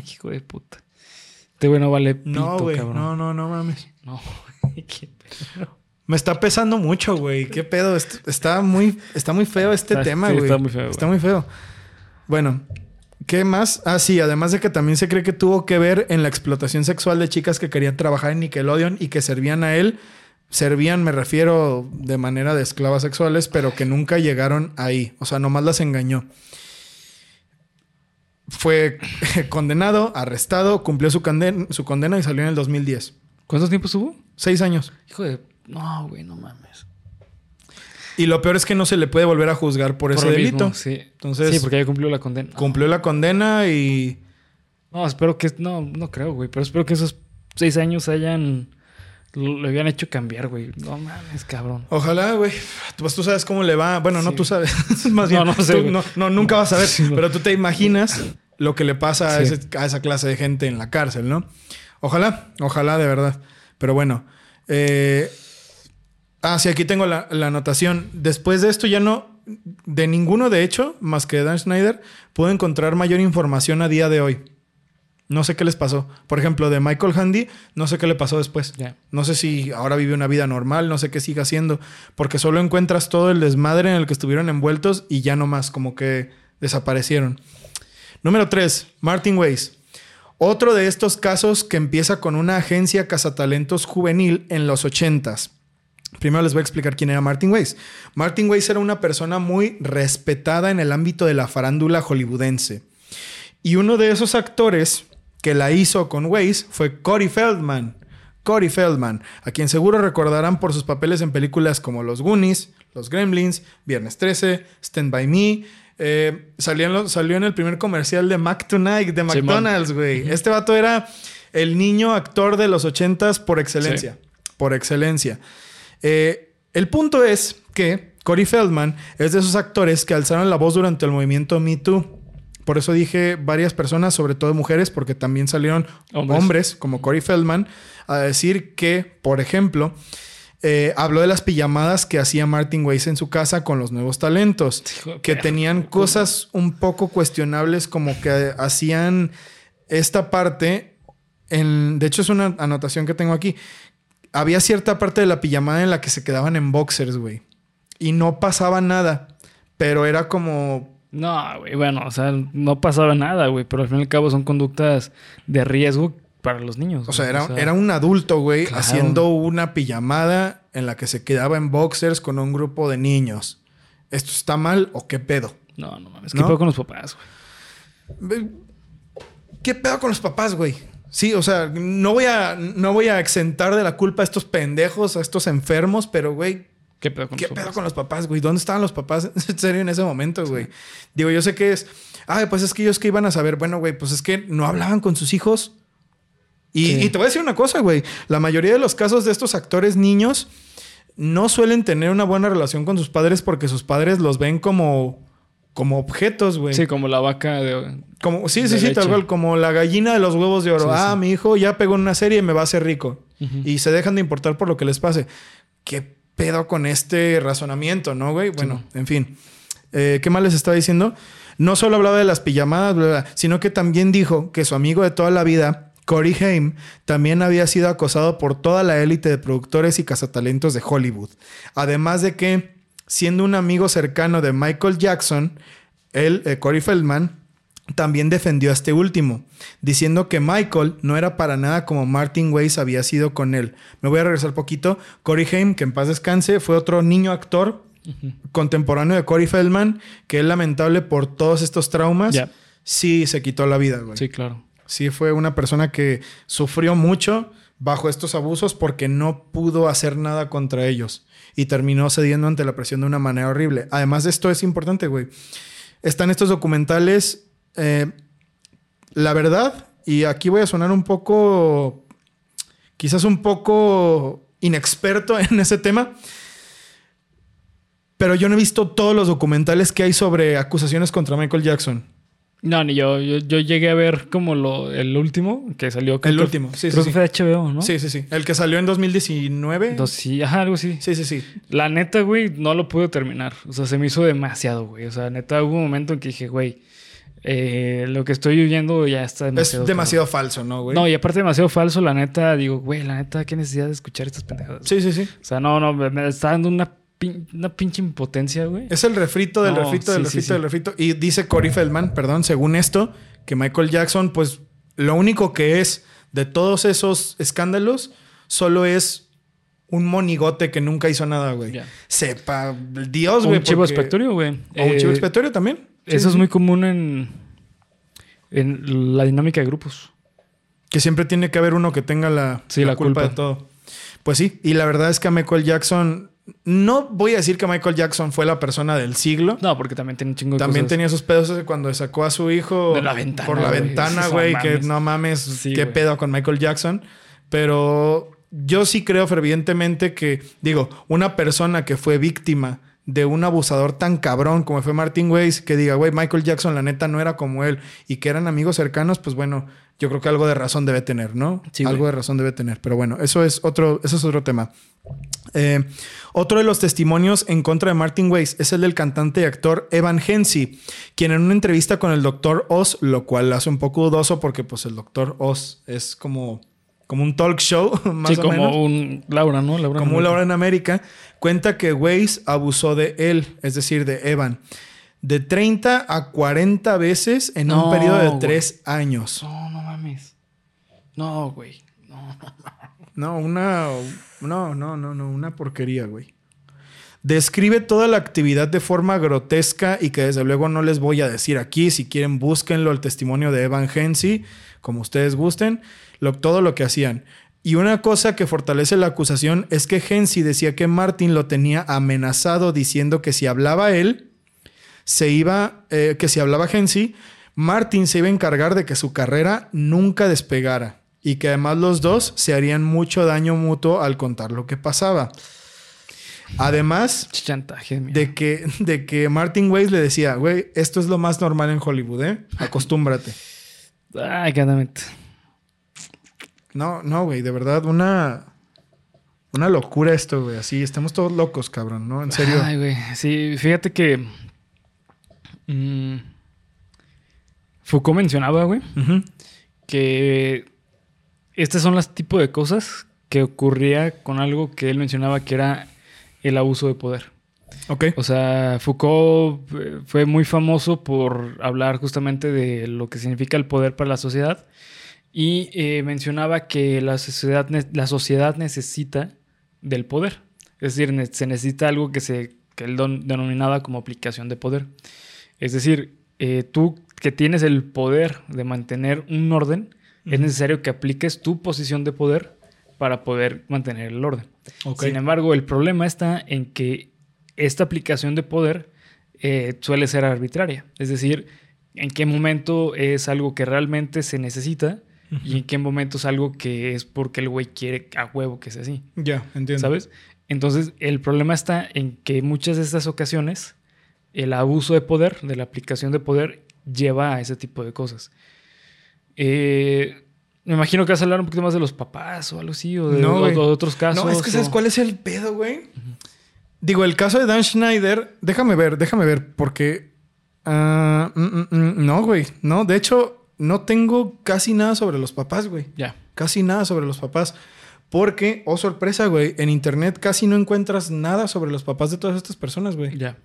Hijo de puta. Este güey no vale pito, No, güey, cabrón. no, no, no mames. No, qué pedo. Me está pesando mucho, güey. ¿Qué pedo? Est- Está muy, está muy feo este Está- tema, sí, güey. está muy feo, Está güey. muy feo. Bueno, ¿qué más? Ah, sí, además de que también se cree que tuvo que ver en la explotación sexual de chicas que querían trabajar en Nickelodeon y que servían a él. Servían, me refiero, de manera de esclavas sexuales, pero que nunca llegaron ahí. O sea, nomás las engañó. Fue condenado, arrestado, cumplió su, condena- su condena y salió en el 2010. ¿Cuántos tiempos hubo? Seis años. Hijo de. No, güey, no mames. Y lo peor es que no se le puede volver a juzgar por, ese Por delito. mismo, sí. Entonces- Sí, porque ya cumplió la condena. Cumplió la condena y. No, espero que. No, no creo, güey. Pero espero que esos seis años hayan. Lo, lo habían hecho cambiar, güey. No mames, cabrón. Ojalá, güey. Pues tú sabes cómo le va. Bueno, no tú sabes. Más bien, No, no sé, tú no, no, nunca vas a ver. Pero tú te imaginas lo que le pasa a, Sí. ese- a esa clase de gente en la cárcel, ¿no? Ojalá, ojalá de verdad. Pero bueno. eh, Ah, sí, aquí tengo la, la anotación. Después de esto ya no, de ninguno de hecho, más que Dan Schneider, puedo encontrar mayor información a día de hoy. No sé qué les pasó. Por ejemplo, de Michael Handy, no sé qué le pasó después. No sé si ahora vive una vida normal, no sé qué siga haciendo, porque solo encuentras todo el desmadre en el que estuvieron envueltos y ya no más, como que desaparecieron. Número 3, Martin Weiss. Otro de estos casos que empieza con una agencia cazatalentos juvenil en los 80s. Primero les voy a explicar quién era Martin Weiss. Martin Weiss era una persona muy respetada en el ámbito de la farándula hollywoodense. Y uno de esos actores que la hizo con Weiss fue Corey Feldman. Corey Feldman, a quien seguro recordarán por sus papeles en películas como Los Goonies, Los Gremlins, Viernes 13, Stand By Me. Eh, salió, en lo- salió en el primer comercial de Mac Tonight de. McDonald's, güey. Este vato era el niño actor de los ochentas por excelencia. Por excelencia. Eh, el punto es que Corey Feldman es de esos actores que alzaron la voz durante el movimiento Me Too. Por eso dije varias personas, sobre todo mujeres, porque también salieron hombres, Hombres. como Corey Feldman a decir que, por ejemplo, eh, habló de las pijamadas que hacía Martin Weiss en su casa con los nuevos talentos, que tenían cosas un poco cuestionables, como que hacían esta parte. En, de hecho, es una anotación que tengo aquí. Había cierta parte de la pijamada en la que se quedaban en boxers, güey. Y no pasaba nada. Pero era como. No, güey, bueno, o sea, no pasaba nada, güey, pero al fin y al cabo son conductas de riesgo para los niños. O sea, era, era un adulto, güey, Claro. haciendo una pijamada en la que se quedaba en boxers con un grupo de niños. ¿Esto está mal o qué pedo? No, no mames, ¿qué ¿No? pedo con los papás, güey? ¿Qué pedo con los papás, güey? Sí, o sea, no voy a, no voy a exentar de la culpa a estos pendejos, a estos enfermos, pero, güey, ¿Qué pedo con ¿Qué los pedo papás? con los papás, güey? ¿Dónde estaban los papás en serio en ese momento, güey? Digo, yo sé que es. Ay, pues es que ellos que iban a saber. Bueno, güey, pues es que no hablaban con sus hijos. Y, Sí. y te voy a decir una cosa, güey. La mayoría de los casos de estos actores niños no suelen tener una buena relación con sus padres porque sus padres los ven como, como objetos, güey. Sí, como la vaca de... Como, sí, de sí, sí, tal cual, como la gallina de los huevos de oro. Sí, ah, sí. mi hijo ya pegó en una serie y me va a hacer rico. Y se dejan de importar por lo que les pase. ¿Qué pedo con este razonamiento, no, güey? Bueno, en fin. Eh, ¿Qué más les estaba diciendo? No solo hablaba de las pijamadas, bla, bla, bla, sino que también dijo que su amigo de toda la vida, Corey Haim, también había sido acosado por toda la élite de productores y cazatalentos de Hollywood. Además de que, siendo un amigo cercano de Michael Jackson, él, eh, Corey Feldman, también defendió a este último, diciendo que Michael no era para nada como Martin Weiss había sido con él. Me voy a regresar poquito. Corey Haim, que en paz descanse, fue otro niño actor contemporáneo de Corey Feldman, que es lamentable por todos estos traumas, sí se quitó la vida, güey. Sí, claro. Sí, fue una persona que sufrió mucho bajo estos abusos porque no pudo hacer nada contra ellos y terminó cediendo ante la presión de una manera horrible. Además de esto es importante, güey. Están estos documentales, eh, la verdad, y aquí voy a sonar un poco, quizás un poco inexperto en ese tema, pero yo no he visto todos los documentales que hay sobre acusaciones contra Michael Jackson. No, ni yo. Yo, yo llegué a ver como lo, el último que salió. El último, sí, creo sí, que sí. fue de HBO, ¿no? Sí, sí, sí. El que salió en 2019. Dos, sí, ajá, algo así. Sí, sí, sí. La neta, güey, no lo pude terminar. O sea, se me hizo demasiado, güey. O sea, neta, hubo un momento en que dije, güey, eh, lo que estoy viviendo ya está demasiado. es demasiado falso, ¿no, güey? No, y aparte demasiado falso, la neta, digo, güey, la neta, qué necesidad de escuchar estas pendejadas. Sí, sí, sí. O sea, no, no, me, está dando una, una pinche impotencia, güey. Es el refrito del No, refrito del sí, refrito sí. del refrito. Y dice Corey Feldman, perdón, según esto, que Michael Jackson, pues lo único que es de todos esos escándalos, solo es un monigote que nunca hizo nada, güey. Ya. Sepa Dios, güey. un chivo porque- expiatorio, güey. O un Eh, chivo expiatorio también. Sí, Eso es muy común en, en la dinámica de grupos. Que siempre tiene que haber uno que tenga la, Sí, la culpa, culpa. de todo. Pues sí, y la verdad es que a Michael Jackson, no voy a decir que Michael Jackson fue la persona del siglo. No, porque también tiene un chingo de También cosas. tenía sus pedos cuando sacó a su hijo De la ventana, por la güey. ventana, No güey, que no mames, Sí, qué güey. pedo con Michael Jackson. Pero yo sí creo fervientemente que, digo, una persona que fue víctima de un abusador tan cabrón como fue Martin Weiss, que diga, güey, Michael Jackson la neta no era como él y que eran amigos cercanos, pues bueno, yo creo que algo de razón debe tener, ¿no? Sí, algo de razón debe tener. Pero bueno, eso es otro, eso es otro tema. Eh, otro de los testimonios en contra de Martin Weiss es el del cantante y actor Evan Hensi, quien en una entrevista con el Dr. Oz, lo cual hace un poco dudoso porque pues el Dr. Oz es como, como un talk show, más Sí, o como menos. un Laura, ¿no? Laura Como Norte. Laura en América, cuenta que Weiss abusó de él, es decir, de Evan, de 30 a 40 veces en un periodo de güey. 3 años. No, no mames. No, güey. No, no. No, una. No, no, no, no, una porquería, güey. Describe toda la actividad de forma grotesca y que desde luego no les voy a decir aquí. Si quieren, búsquenlo el testimonio de Evan Hensi, como ustedes gusten, lo- todo lo que hacían. Y una cosa que fortalece la acusación es que Hensi decía que Martin lo tenía amenazado diciendo que si hablaba él, se iba, eh, que si hablaba Hensi, Martin se iba a encargar de que su carrera nunca despegara y que además los dos se harían mucho daño mutuo al contar lo que pasaba. Además Chantaje, de que, de que Martin Weiss le decía, güey, esto es lo más normal en Hollywood, ¿eh? Acostúmbrate. Ay, cándamente. No, no, güey, de verdad, una, una locura esto, güey. Así, estamos todos locos, cabrón, ¿no? En serio. Ay, güey. Sí, fíjate que. mm, Foucault mencionaba, güey, que estas son las tipos de cosas que ocurría con algo que él mencionaba que era el abuso de poder. Ok. O sea, Foucault eh, fue muy famoso por hablar justamente de lo que significa el poder para la sociedad y eh, mencionaba que la sociedad, la sociedad necesita del poder. Es decir, se necesita algo que, se, que él don- denominaba como aplicación de poder. Es decir, eh, tú que tienes el poder de mantener un orden, es necesario que apliques tu posición de poder para poder mantener el orden. Sin embargo, el problema está en que esta aplicación de poder eh, suele ser arbitraria. Es decir, en qué momento es algo que realmente se necesita y en qué momento es algo que es porque el güey quiere a huevo que sea así. Ya, entiendo. ¿Sabes? Entonces, el problema está en que muchas de estas ocasiones el abuso de poder, de la aplicación de poder, lleva a ese tipo de cosas. Eh, me imagino que vas a hablar un poquito más de los papás o algo así, o de, No, o- de otros casos. No, es que ¿sabes o- cuál es el pedo, güey? Digo, el caso de Dan Schneider, déjame ver, déjame ver, porque... mm, mm, mm, no, güey, no, de hecho, no tengo casi nada sobre los papás, güey. Ya. Casi nada sobre los papás. Porque, oh sorpresa, güey, en internet casi no encuentras nada sobre los papás de todas estas personas, güey. Ya.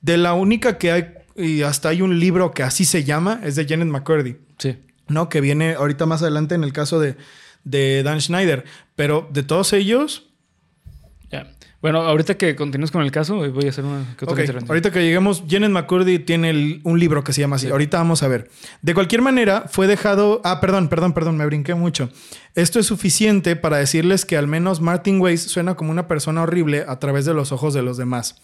De la única que hay, y hasta hay un libro que así se llama, es de Janet McCurdy. Sí. ¿no? Que viene ahorita más adelante en el caso de, de Dan Schneider. Pero de todos ellos, Bueno, ahorita que continúes con el caso, eh, voy a hacer una que otra intervención. ahorita que lleguemos, Janet McCurdy tiene el- un libro que se llama así. Ahorita vamos a ver. De cualquier manera, fue dejado. Ah, perdón, perdón, perdón, me brinqué mucho. Esto es suficiente para decirles que al menos Martin Weiss suena como una persona horrible a través de los ojos de los demás.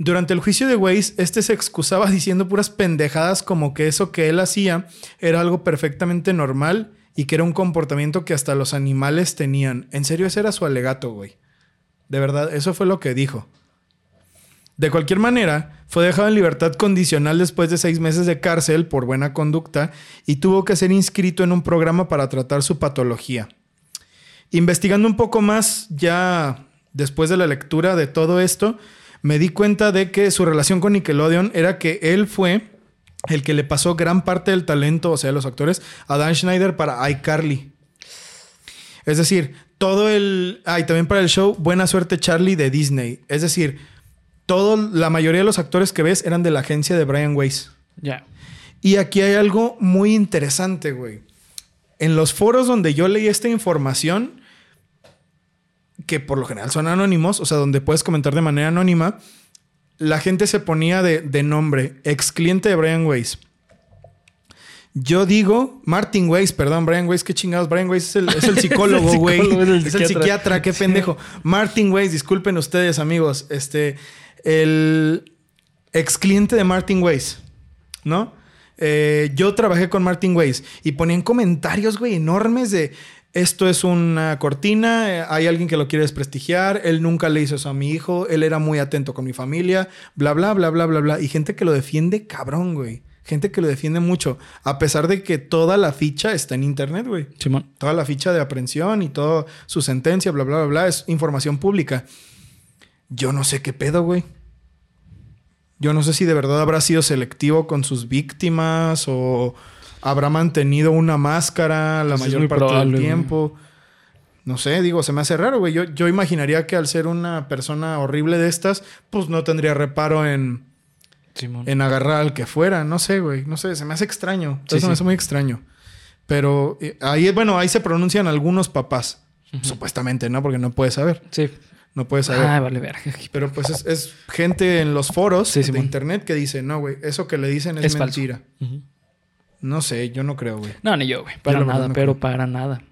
Durante el juicio de Weiss, este se excusaba diciendo puras pendejadas como que eso que él hacía era algo perfectamente normal y que era un comportamiento que hasta los animales tenían. En serio, ese era su alegato, güey. De verdad, eso fue lo que dijo. De cualquier manera, fue dejado en libertad condicional después de seis meses de cárcel por buena conducta y tuvo que ser inscrito en un programa para tratar su patología. Investigando un poco más, ya después de la lectura de todo esto, me di cuenta de que su relación con Nickelodeon era que él fue el que le pasó gran parte del talento, o sea, los actores, a Dan Schneider para iCarly. Es decir, todo el... Ah, y también para el show Buena Suerte Charlie de Disney. Es decir, todo, la mayoría de los actores que ves eran de la agencia de Brian Weiss. Ya. Y aquí hay algo muy interesante, güey. En los foros donde yo leí esta información, que por lo general son anónimos, o sea, donde puedes comentar de manera anónima, la gente se ponía de, de nombre, ex cliente de Brian Weiss. Yo digo, Martin Weiss, perdón, Brian Weiss, qué chingados. Brian Weiss es el, es el psicólogo, güey. es el es el psiquiatra. psiquiatra, qué pendejo. Martin Weiss, disculpen ustedes, amigos. Este, el ex cliente de Martin Weiss, ¿no? Eh, yo trabajé con Martin Weiss y ponían comentarios, güey, enormes de esto es una cortina, eh, hay alguien que lo quiere desprestigiar, él nunca le hizo eso a mi hijo, él era muy atento con mi familia, bla, bla, bla, bla, bla, bla. Y gente que lo defiende cabrón, güey. Gente que lo defiende mucho, a pesar de que toda la ficha está en internet, güey. Simón. Toda la ficha de aprehensión y toda su sentencia, bla, bla, bla, bla, es información pública. Yo no sé qué pedo, güey. Yo no sé si de verdad habrá sido selectivo con sus víctimas o habrá mantenido una máscara la Pues es mayor parte probable, del güey. tiempo. No sé, digo, se me hace raro, güey. Yo, yo imaginaría que al ser una persona horrible de estas, pues no tendría reparo en, Simón. en agarrar al que fuera. No sé, güey. No sé, se me hace extraño. Sí, Eso me sí. hace muy extraño. Pero eh, ahí, bueno, ahí se pronuncian algunos papás. Supuestamente, ¿no? Porque no puedes saber. Sí. No puedes saber. Ah, vale, verga. Pero pues es, es gente en los foros Sí, de Simón. internet que dice, no, güey, eso que le dicen es, mentira. No sé, yo no creo, güey. No, ni yo, güey. Para nada, no pero creo. para nada.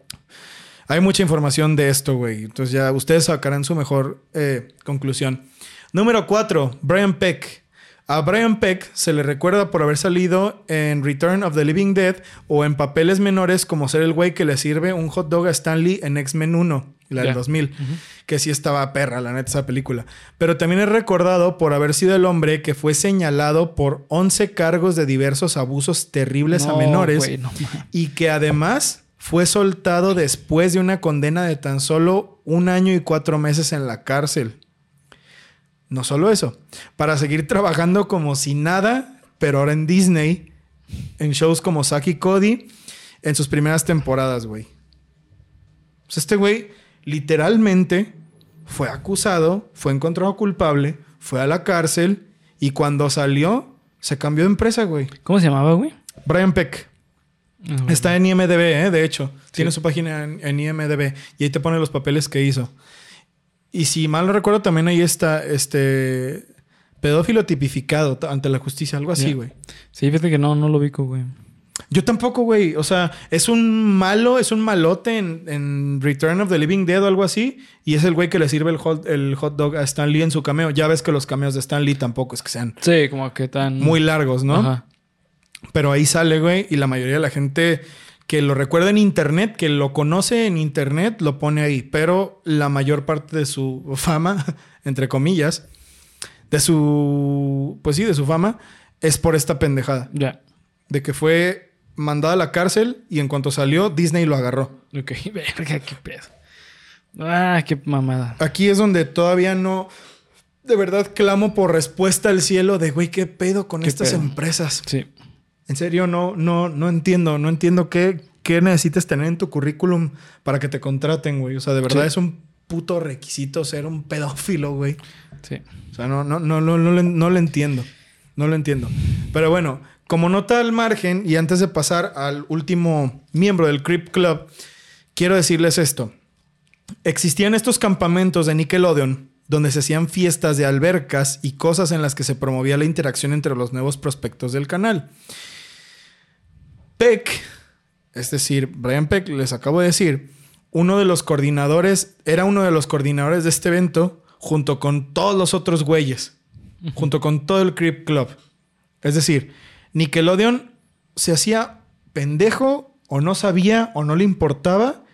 Hay mucha información de esto, güey. Entonces ya ustedes sacarán su mejor eh, conclusión. Número 4, Brian Peck. A Brian Peck se le recuerda por haber salido en Return of the Living Dead o en papeles menores como ser el güey que le sirve un hot dog a Stanley en X-Men 1, la del Ya. 2000, que sí estaba perra, la neta, esa película. Pero también es recordado por haber sido el hombre que fue señalado por 11 cargos de diversos abusos terribles a No, menores güey, no mames. y que además fue soltado después de una condena de tan solo un año y cuatro meses en la cárcel. No solo eso, para seguir trabajando como si nada, pero ahora en Disney, en shows como Saki Cody, en sus primeras temporadas, güey. Sea, este güey literalmente fue acusado, fue encontrado culpable, fue a la cárcel y cuando salió se cambió de empresa, güey. ¿Cómo se llamaba, güey? Brian Peck. Ah, Está en IMDB, ¿eh? de hecho. Tiene su página en, en IMDB y ahí te pone los papeles que hizo. Y si mal no recuerdo, también ahí está este pedófilo tipificado ante la justicia, algo así, güey. Sí, fíjate que no, no lo ubico, güey. Yo tampoco, güey. O sea, es un malo, es un malote en, en Return of the Living Dead o algo así. Y es el güey que le sirve el hot, el hot dog a Stan Lee en su cameo. Ya ves que los cameos de Stan Lee tampoco es que sean Sí, como que tan... muy largos, ¿no? Ajá. Pero ahí sale, güey, y la mayoría de la gente que lo recuerda en internet, que lo conoce en internet, lo pone ahí. Pero la mayor parte de su fama, entre comillas, de su. Pues sí, de su fama, es por esta pendejada. Ya. De que fue mandado a la cárcel y en cuanto salió, Disney lo agarró. Ok, verga, qué pedo. Ah, qué mamada. Aquí es donde todavía no. De verdad clamo por respuesta al cielo de, güey, ¿qué pedo con ¿Qué estas pedo? empresas? Sí. En serio, no, no, no entiendo. No entiendo qué, qué necesitas tener en tu currículum para que te contraten, güey. O sea, de verdad Sí. es un puto requisito ser un pedófilo, güey. Sí. O sea, no, no, no, no, no, le- no lo entiendo. No lo entiendo. Pero bueno, como nota al margen y antes de pasar al último miembro del Creep Club, quiero decirles esto. Existían estos campamentos de Nickelodeon donde se hacían fiestas de albercas y cosas en las que se promovía la interacción entre los nuevos prospectos del canal. Peck, es decir, Brian Peck, les acabo de decir, uno de los coordinadores, era uno de los coordinadores de este evento junto con todos los otros güeyes, junto con todo el Creep Club. Es decir, Nickelodeon se hacía pendejo o no sabía o no le importaba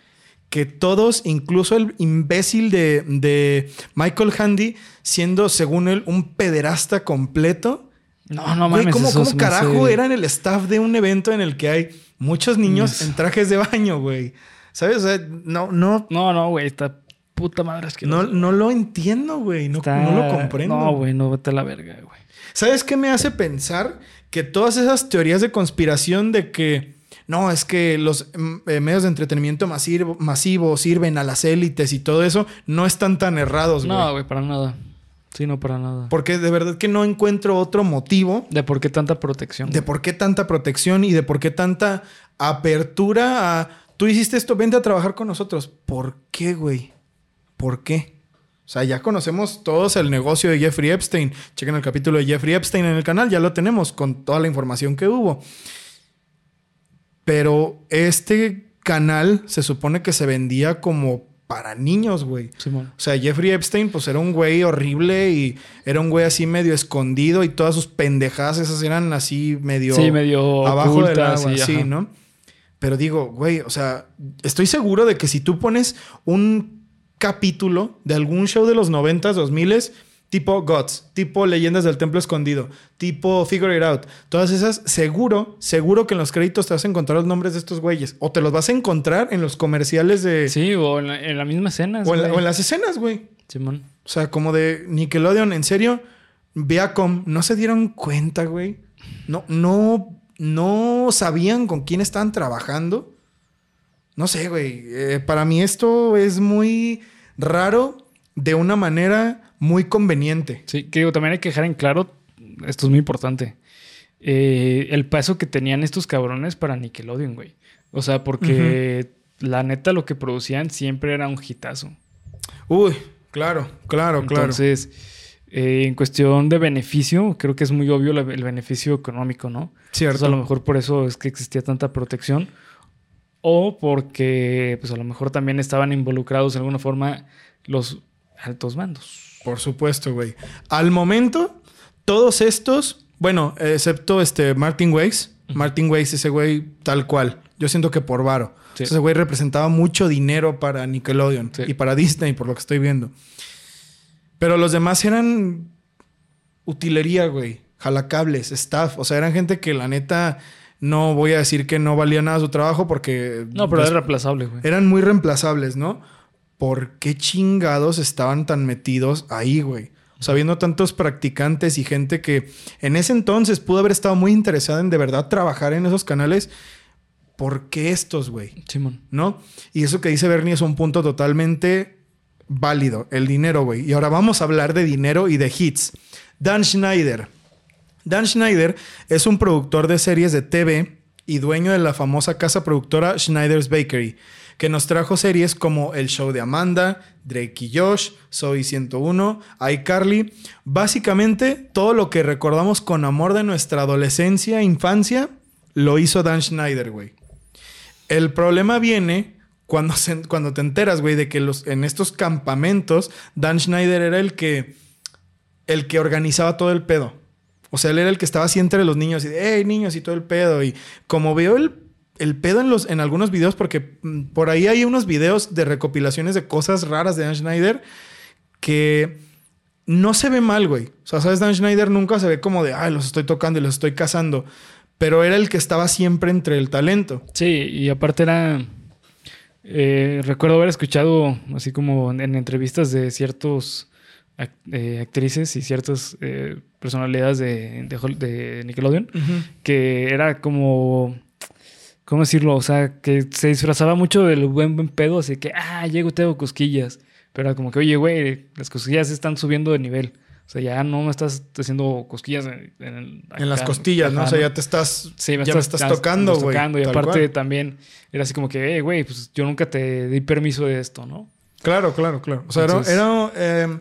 que todos, incluso el imbécil de, de Michael Handy, siendo según él un pederasta completo. No, no Güey, mames. ¿cómo, eso cómo carajo hace- eran el staff de un evento en el que hay muchos niños Yes. en trajes de baño, güey? ¿Sabes? O sea, no, no, No, no, güey, esta puta madre es que no, no lo entiendo, güey. No, no lo comprendo. No, güey, no vete a la verga, güey. ¿Sabes qué me hace pensar? Que todas esas teorías de conspiración de que no, es que los mm, eh, medios de entretenimiento masivo, masivo sirven a las élites y todo eso, no están tan errados, güey. No, güey, para nada. Sí, no, para nada. Porque de verdad que no encuentro otro motivo ¿De por qué tanta protección? de por qué tanta protección y de por qué tanta apertura a tú hiciste esto, vente a trabajar con nosotros. ¿Por qué, güey? ¿Por qué? O sea, ya conocemos todos el negocio de Jeffrey Epstein. Chequen el capítulo de Jeffrey Epstein en el canal, ya lo tenemos con toda la información que hubo. Pero este canal se supone que se vendía como para niños, güey. Simón. O sea, Jeffrey Epstein, pues era un güey horrible y era un güey así medio escondido y todas sus pendejadas esas eran así medio, Sí, medio abajo del ocultas agua, y sí. ¿no? Pero digo, güey, o sea, estoy seguro de que si tú pones un capítulo de algún show de los 90s, 2000s, tipo Gods, tipo Leyendas del Templo Escondido, tipo Figure It Out, todas esas, seguro, seguro que en los créditos te vas a encontrar los nombres de estos güeyes. O te los vas a encontrar en los comerciales de... Sí, o en la, en la misma escena. o, en la- güey. o en las escenas, güey. Simón. O sea, como de Nickelodeon, en serio, Viacom, ¿no se dieron cuenta, güey? No, no, no sabían con quién estaban trabajando. No sé, güey. Eh, para mí esto es muy raro de una manera muy conveniente. Sí, que digo, también hay que dejar en claro, esto es muy importante, eh, el peso que tenían estos cabrones para Nickelodeon, güey. O sea, porque la neta lo que producían siempre era un hitazo. Uy, claro, claro, claro. Entonces, eh, en cuestión de beneficio, creo que es muy obvio el beneficio económico, ¿no? Cierto. Entonces, a lo mejor por eso es que existía tanta protección. O porque, pues a lo mejor también estaban involucrados de alguna forma los altos mandos. Por supuesto, güey. Al momento, todos estos, bueno, excepto este Martin Weiss. Martin Weiss, ese güey tal cual. Yo siento que por varo. Sí. Ese güey representaba mucho dinero para Nickelodeon Sí. y para Disney, por lo que estoy viendo. Pero los demás eran utilería, güey. Jalacables, staff. O sea, eran gente que la neta no voy a decir que no valía nada su trabajo porque No, pero era reemplazable, güey. eran muy reemplazables, ¿no? ¿Por qué chingados estaban tan metidos ahí, güey? O sea, viendo tantos practicantes y gente que en ese entonces pudo haber estado muy interesada en de verdad trabajar en esos canales. ¿Por qué estos, güey? Simón. ¿No? Y eso que dice Bernie es un punto totalmente válido. El dinero, güey. Y ahora vamos a hablar de dinero y de hits. Dan Schneider. Dan Schneider es un productor de series de TV y dueño de la famosa casa productora Schneider's Bakery, que nos trajo series como El Show de Amanda, Drake y Josh, Soy 101, iCarly. Básicamente, todo lo que recordamos con amor de nuestra adolescencia e infancia, lo hizo Dan Schneider, güey. El problema viene cuando, cuando te enteras, güey, de que en estos campamentos Dan Schneider era el que, el que organizaba todo el pedo. O sea, él era el que estaba así entre los niños y hey, niños y todo el pedo. Y como veo el, el pedo en, los, en algunos videos, porque mm, por ahí hay unos videos de recopilaciones de cosas raras de Dan Schneider que no se ve mal, güey. O sea, ¿sabes? Dan Schneider nunca se ve como de, ay, los estoy tocando y los estoy cazando. Pero era el que estaba siempre entre el talento. Sí, y aparte era. eh, recuerdo haber escuchado, así como en, en entrevistas de ciertos ac- eh, actrices y ciertas eh, personalidades de, de de Nickelodeon, que era como. ¿Cómo decirlo? O sea, que se disfrazaba mucho del buen, buen pedo, así que, ah, llego, tengo cosquillas. Pero era como que, oye, güey, las cosquillas están subiendo de nivel. O sea, ya no me estás haciendo cosquillas en, en el- En las acá, costillas, ¿no? O sea, ya te estás, Sí, ya me estás tocando, güey. Y aparte cual. también era así como que, "Eh, güey, pues yo nunca te di permiso de esto, ¿no? Claro, claro, claro. O sea, era- Entonces- era, eh,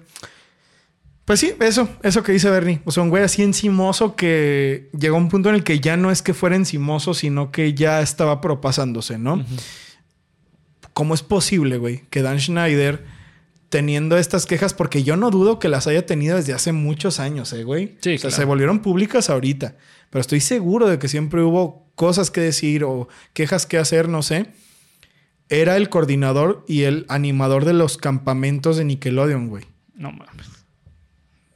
Pues sí, eso, eso que dice Bernie. O sea, un güey así encimoso que llegó a un punto en el que ya no es que fuera encimoso, sino que ya estaba propasándose, ¿no? ¿Cómo es posible, güey, que Dan Schneider, teniendo estas quejas, porque yo no dudo que las haya tenido desde hace muchos años, ¿eh, güey? Sí, o sea, claro. se volvieron públicas ahorita, pero estoy seguro de que siempre hubo cosas que decir o quejas que hacer, no sé. Era el coordinador y el animador de los campamentos de Nickelodeon, güey. No mames.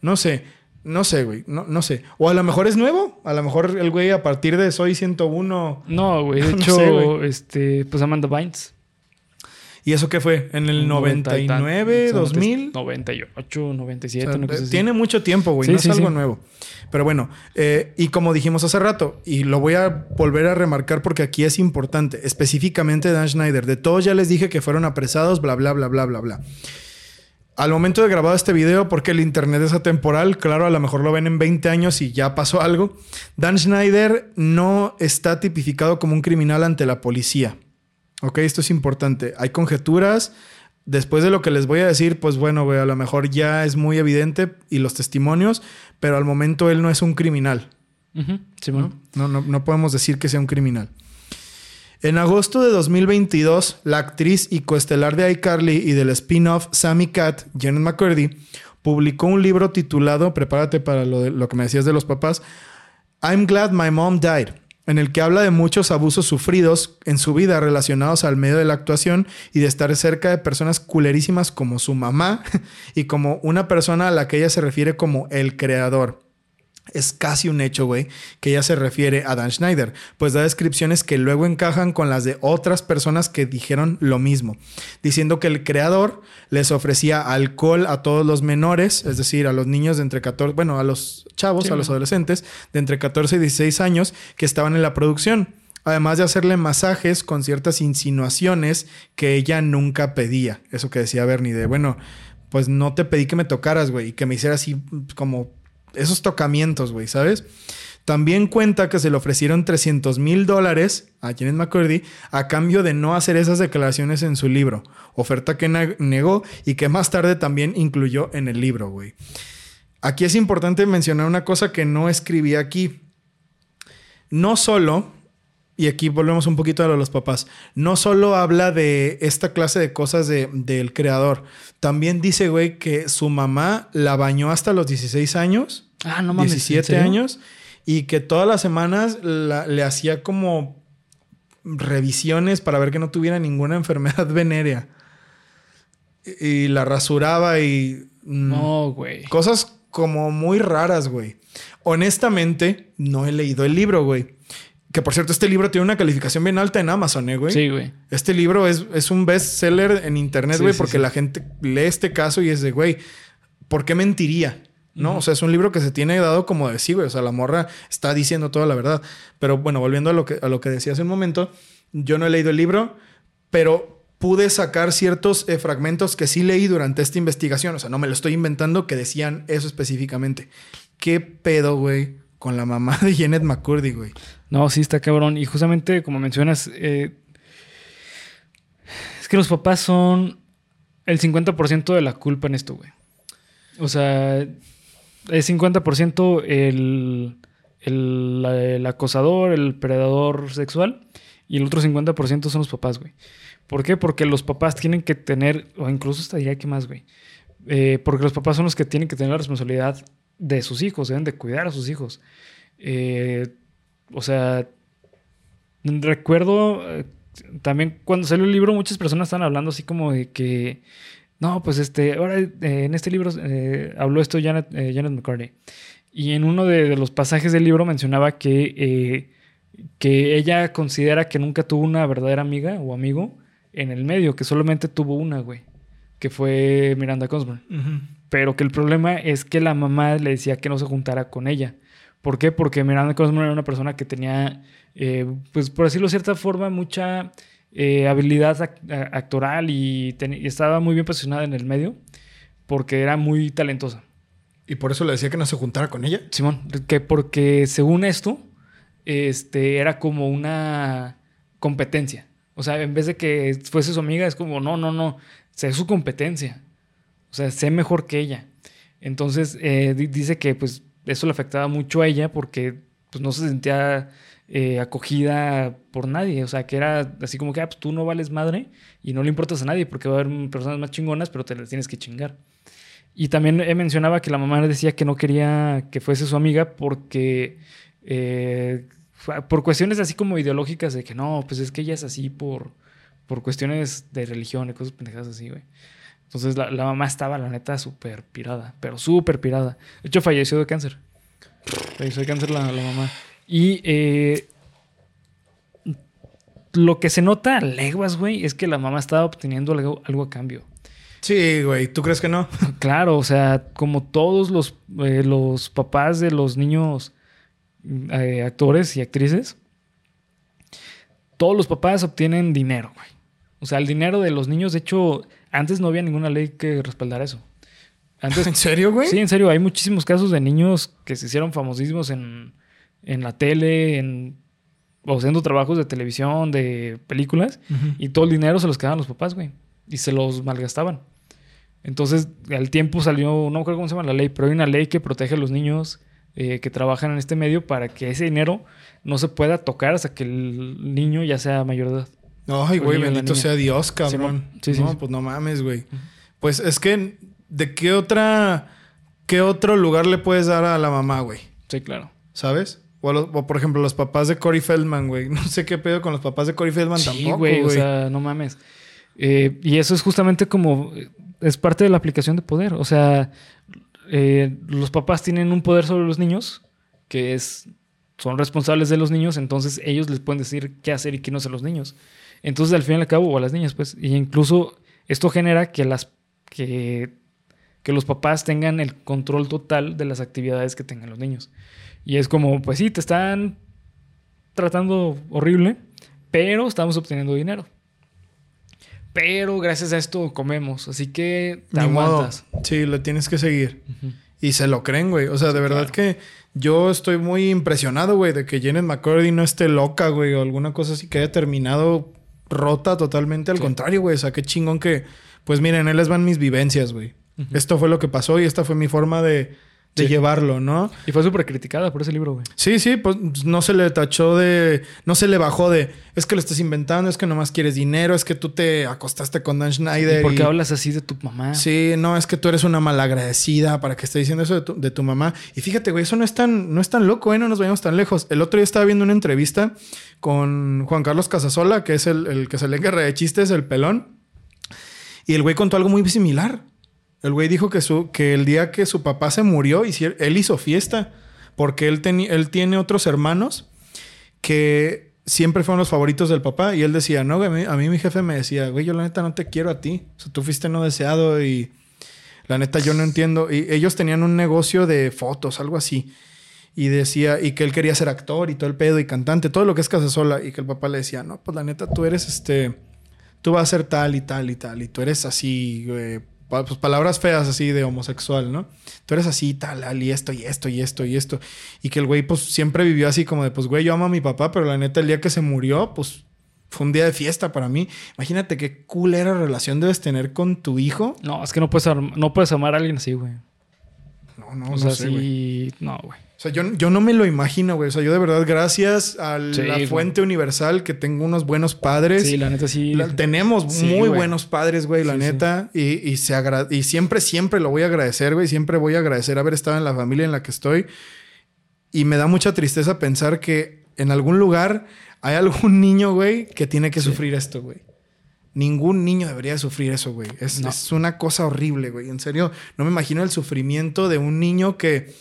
No sé, no sé, güey, no, no sé. O a lo mejor es nuevo, a lo mejor el güey a partir de Soy 101. No, güey. De No hecho, sé, güey. este, pues Amanda Bynes. ¿Y eso qué fue? ¿En el 99, 2000? 98, 97, O sea, una cosa así. tiene mucho tiempo, güey. Sí, no sí, es algo sí. nuevo. Pero bueno, eh, y como dijimos hace rato, y lo voy a volver a remarcar porque aquí es importante, específicamente Dan Schneider. De todos ya les dije que fueron apresados, bla, bla, bla, bla, bla, bla. Al momento de grabar este video, porque el internet es atemporal, claro, a lo mejor lo ven en 20 años y ya pasó algo. Dan Schneider no está tipificado como un criminal ante la policía. Ok, esto es importante. Hay conjeturas. Después de lo que les voy a decir, pues bueno, güey, a lo mejor ya es muy evidente y los testimonios, pero al momento él no es un criminal. No, no podemos decir que sea un criminal. En agosto de 2022, la actriz y coestelar de iCarly y del spin-off Sammy Cat, Janet McCurdy, publicó un libro titulado, prepárate para lo, de- lo que me decías de los papás, I'm Glad My Mom Died, en el que habla de muchos abusos sufridos en su vida relacionados al medio de la actuación y de estar cerca de personas culerísimas como su mamá y como una persona a la que ella se refiere como el creador. Es casi un hecho, güey, que ella se refiere a Dan Schneider, pues da descripciones que luego encajan con las de otras personas que dijeron lo mismo, diciendo que el creador les ofrecía alcohol a todos los menores, es decir, a los niños de entre 14, bueno, a los chavos, Sí, a los adolescentes de entre 14 y 16 años que estaban en la producción, además de hacerle masajes con ciertas insinuaciones que ella nunca pedía, eso que decía Bernie, de, bueno, pues no te pedí que me tocaras, güey, y que me hicieras así como esos tocamientos, güey, ¿sabes? También cuenta que se le ofrecieron 300 mil dólares a Janet McCurdy a cambio de no hacer esas declaraciones en su libro, oferta que negó y que más tarde también incluyó en el libro, güey. Aquí es importante mencionar una cosa que no escribí aquí. No solo, y aquí volvemos un poquito a lo de los papás, no solo habla de esta clase de cosas de- del creador, también dice, güey, que su mamá la bañó hasta los 16 años, Ah, no mames. ¿en 17 serio? años, y que todas las semanas la- le hacía como revisiones para ver que no tuviera ninguna enfermedad venérea. Y, y la rasuraba y... mm, No, güey. Cosas como muy raras, güey. Honestamente, no he leído el libro, güey. Que por cierto, este libro tiene una calificación bien alta en Amazon, ¿eh, güey? Sí, güey. Este libro es, es un bestseller en internet, Sí, güey, sí, porque sí. la gente lee este caso y es de, güey, ¿por qué mentiría? ¿No? O sea, es un libro que se tiene dado como de sí, güey. O sea, la morra está diciendo toda la verdad. Pero bueno, volviendo a lo que, a lo que decía hace un momento, yo no he leído el libro, pero pude sacar ciertos eh, fragmentos que sí leí durante esta investigación. O sea, no me lo estoy inventando que decían eso específicamente. ¿Qué pedo, güey, con la mamá de Janet McCurdy, güey? No, sí está cabrón. Y justamente como mencionas, eh, es que los papás son el 50% de la culpa en esto, güey. O sea, es 50% el, el, el acosador, el predador sexual, y el otro 50% son los papás, güey. ¿Por qué? Porque los papás tienen que tener, o incluso hasta diría que más, güey. Eh, porque los papás son los que tienen que tener la responsabilidad de sus hijos, deben de cuidar a sus hijos. Eh, o sea, recuerdo eh, también cuando salió el libro, muchas personas estaban hablando así como de que, no, pues este, ahora eh, en este libro habló esto Janet, Janet McCartney. Y en uno de, los pasajes del libro mencionaba que, que ella considera que nunca tuvo una verdadera amiga o amigo en el medio, que solamente tuvo una, güey, que fue Miranda Cosgrove. Pero que el problema es que la mamá le decía que no se juntara con ella. ¿Por qué? Porque Miranda Cosgrove era una persona que tenía, eh, pues por decirlo de cierta forma, mucha eh, habilidad actoral y, y estaba muy bien posicionada en el medio porque era muy talentosa. Y por eso le decía que no se juntara con ella. Simón, que porque según esto, este, era como una competencia. O sea, en vez de que fuese su amiga, es como, no, no, no, sé su competencia. O sea, sé mejor que ella. Entonces, eh, di- dice que pues eso le afectaba mucho a ella porque pues no se sentía eh, acogida por nadie. O sea, que era así como que, ah, pues tú no vales madre y no le importas a nadie porque va a haber personas más chingonas, pero te las tienes que chingar. Y también eh, mencionaba que la mamá decía que no quería que fuese su amiga porque... eh, por cuestiones así como ideológicas de que no, pues es que ella es así por, por cuestiones de religión y cosas pendejadas así, güey. Entonces la, la mamá estaba, la neta, súper pirada, pero súper pirada. De hecho, falleció de cáncer. Falleció de cáncer la, la mamá. Y eh, lo que se nota a leguas, güey, es que la mamá estaba obteniendo algo, algo a cambio. Sí, güey. ¿Tú crees que no? Claro, o sea, como todos los, eh, los papás de los niños eh, actores y actrices, todos los papás obtienen dinero, güey. O sea, el dinero de los niños, de hecho, antes no había ninguna ley que respaldara eso. Antes, ¿En serio, güey? sí, en serio, hay muchísimos casos de niños que se hicieron famosísimos en, en la tele, en, o haciendo trabajos de televisión, de películas, y todo el dinero se los quedaban los papás, güey. Y se los malgastaban. Entonces, al tiempo salió, no me acuerdo cómo se llama la ley, pero hay una ley que protege a los niños eh, que trabajan en este medio para que ese dinero no se pueda tocar hasta que el niño ya sea mayor de edad. Ay, güey, bendito sea Dios, cabrón. Sí, sí, no, sí. pues no mames, güey. Pues es que, ¿de qué otra, qué otro lugar le puedes dar a la mamá, güey? Sí, claro. ¿Sabes? O, los- o, por ejemplo, los papás de Corey Feldman, güey. No sé qué pedo con los papás de Corey Feldman Sí, tampoco, güey, güey. o sea, no mames. Eh, y eso es justamente como, eh, es parte de la aplicación de poder. O sea, eh, los papás tienen un poder sobre los niños que es, son responsables de los niños, entonces ellos les pueden decir qué hacer y qué no hacer los niños. Entonces, al fin y al cabo, o a las niñas, pues, y incluso esto genera que las, que, que los papás tengan el control total de las actividades que tengan los niños. Y es como, pues sí, te están tratando horrible, pero estamos obteniendo dinero. Pero gracias a esto comemos, así que te Ni modo. aguantas. Sí, lo tienes que seguir. Y se lo creen, güey. O sea, de verdad que yo estoy muy impresionado, güey, de que Janet McCurdy no esté loca, güey, o alguna cosa así que haya terminado rota totalmente. Al Sí. contrario, güey. O sea, qué chingón que, pues miren, él les van mis vivencias, güey. Esto fue lo que pasó y esta fue mi forma de, de Sí. llevarlo, ¿no? Y fue súper criticada por ese libro, güey. Sí, sí, pues no se le tachó de. No se le bajó de. Es que lo estás inventando, es que nomás quieres dinero, es que tú te acostaste con Dan Schneider. ¿Y por qué y- hablas así de tu mamá? Sí, no, es que tú eres una malagradecida para que esté diciendo eso de tu, de tu mamá. Y fíjate, güey, eso no es tan, no es tan loco, ¿eh? No nos vayamos tan lejos. El otro día estaba viendo una entrevista con Juan Carlos Casasola, que es el, el que se le guerra de chistes, el pelón. Y el güey contó algo muy similar. El güey dijo que, su, que el día que su papá se murió, él hizo fiesta. Porque él, teni- él tiene otros hermanos que siempre fueron los favoritos del papá. Y él decía, no, a mí, a mí mi jefe me decía, güey, yo la neta no te quiero a ti. O sea, tú fuiste no deseado y la neta yo no entiendo. Y ellos tenían un negocio de fotos, algo así. Y decía, y que él quería ser actor y todo el pedo y cantante, todo lo que es Casasola. Y que el papá le decía, no, pues la neta tú eres este, tú vas a ser tal y tal y tal. Y tú eres así, güey, pues palabras feas así de homosexual, ¿no? Tú eres así, tal, tal, y esto, y esto, y esto, y esto. Y que el güey, pues siempre vivió así como de, pues, güey, yo amo a mi papá, pero la neta, el día que se murió, pues fue un día de fiesta para mí. Imagínate qué culera relación debes tener con tu hijo. No, es que no puedes, no puedes amar a alguien así, güey. No, no, o no sea, sé, güey. sí. No, güey. O sea, yo, yo no me lo imagino, güey. O sea, yo de verdad, gracias a Sí, la güey. fuente universal que tengo unos buenos padres. Sí, la neta sí. La- tenemos Sí, muy güey. buenos padres, güey, la Sí, neta. Y, y, se agra- y siempre, siempre lo voy a agradecer, güey. Siempre voy a agradecer haber estado en la familia en la que estoy. Y me da mucha tristeza pensar que en algún lugar hay algún niño, güey, que tiene que sufrir esto, güey. Ningún niño debería de sufrir eso, güey. Es, No. es una cosa horrible, güey. En serio, no me imagino el sufrimiento de un niño que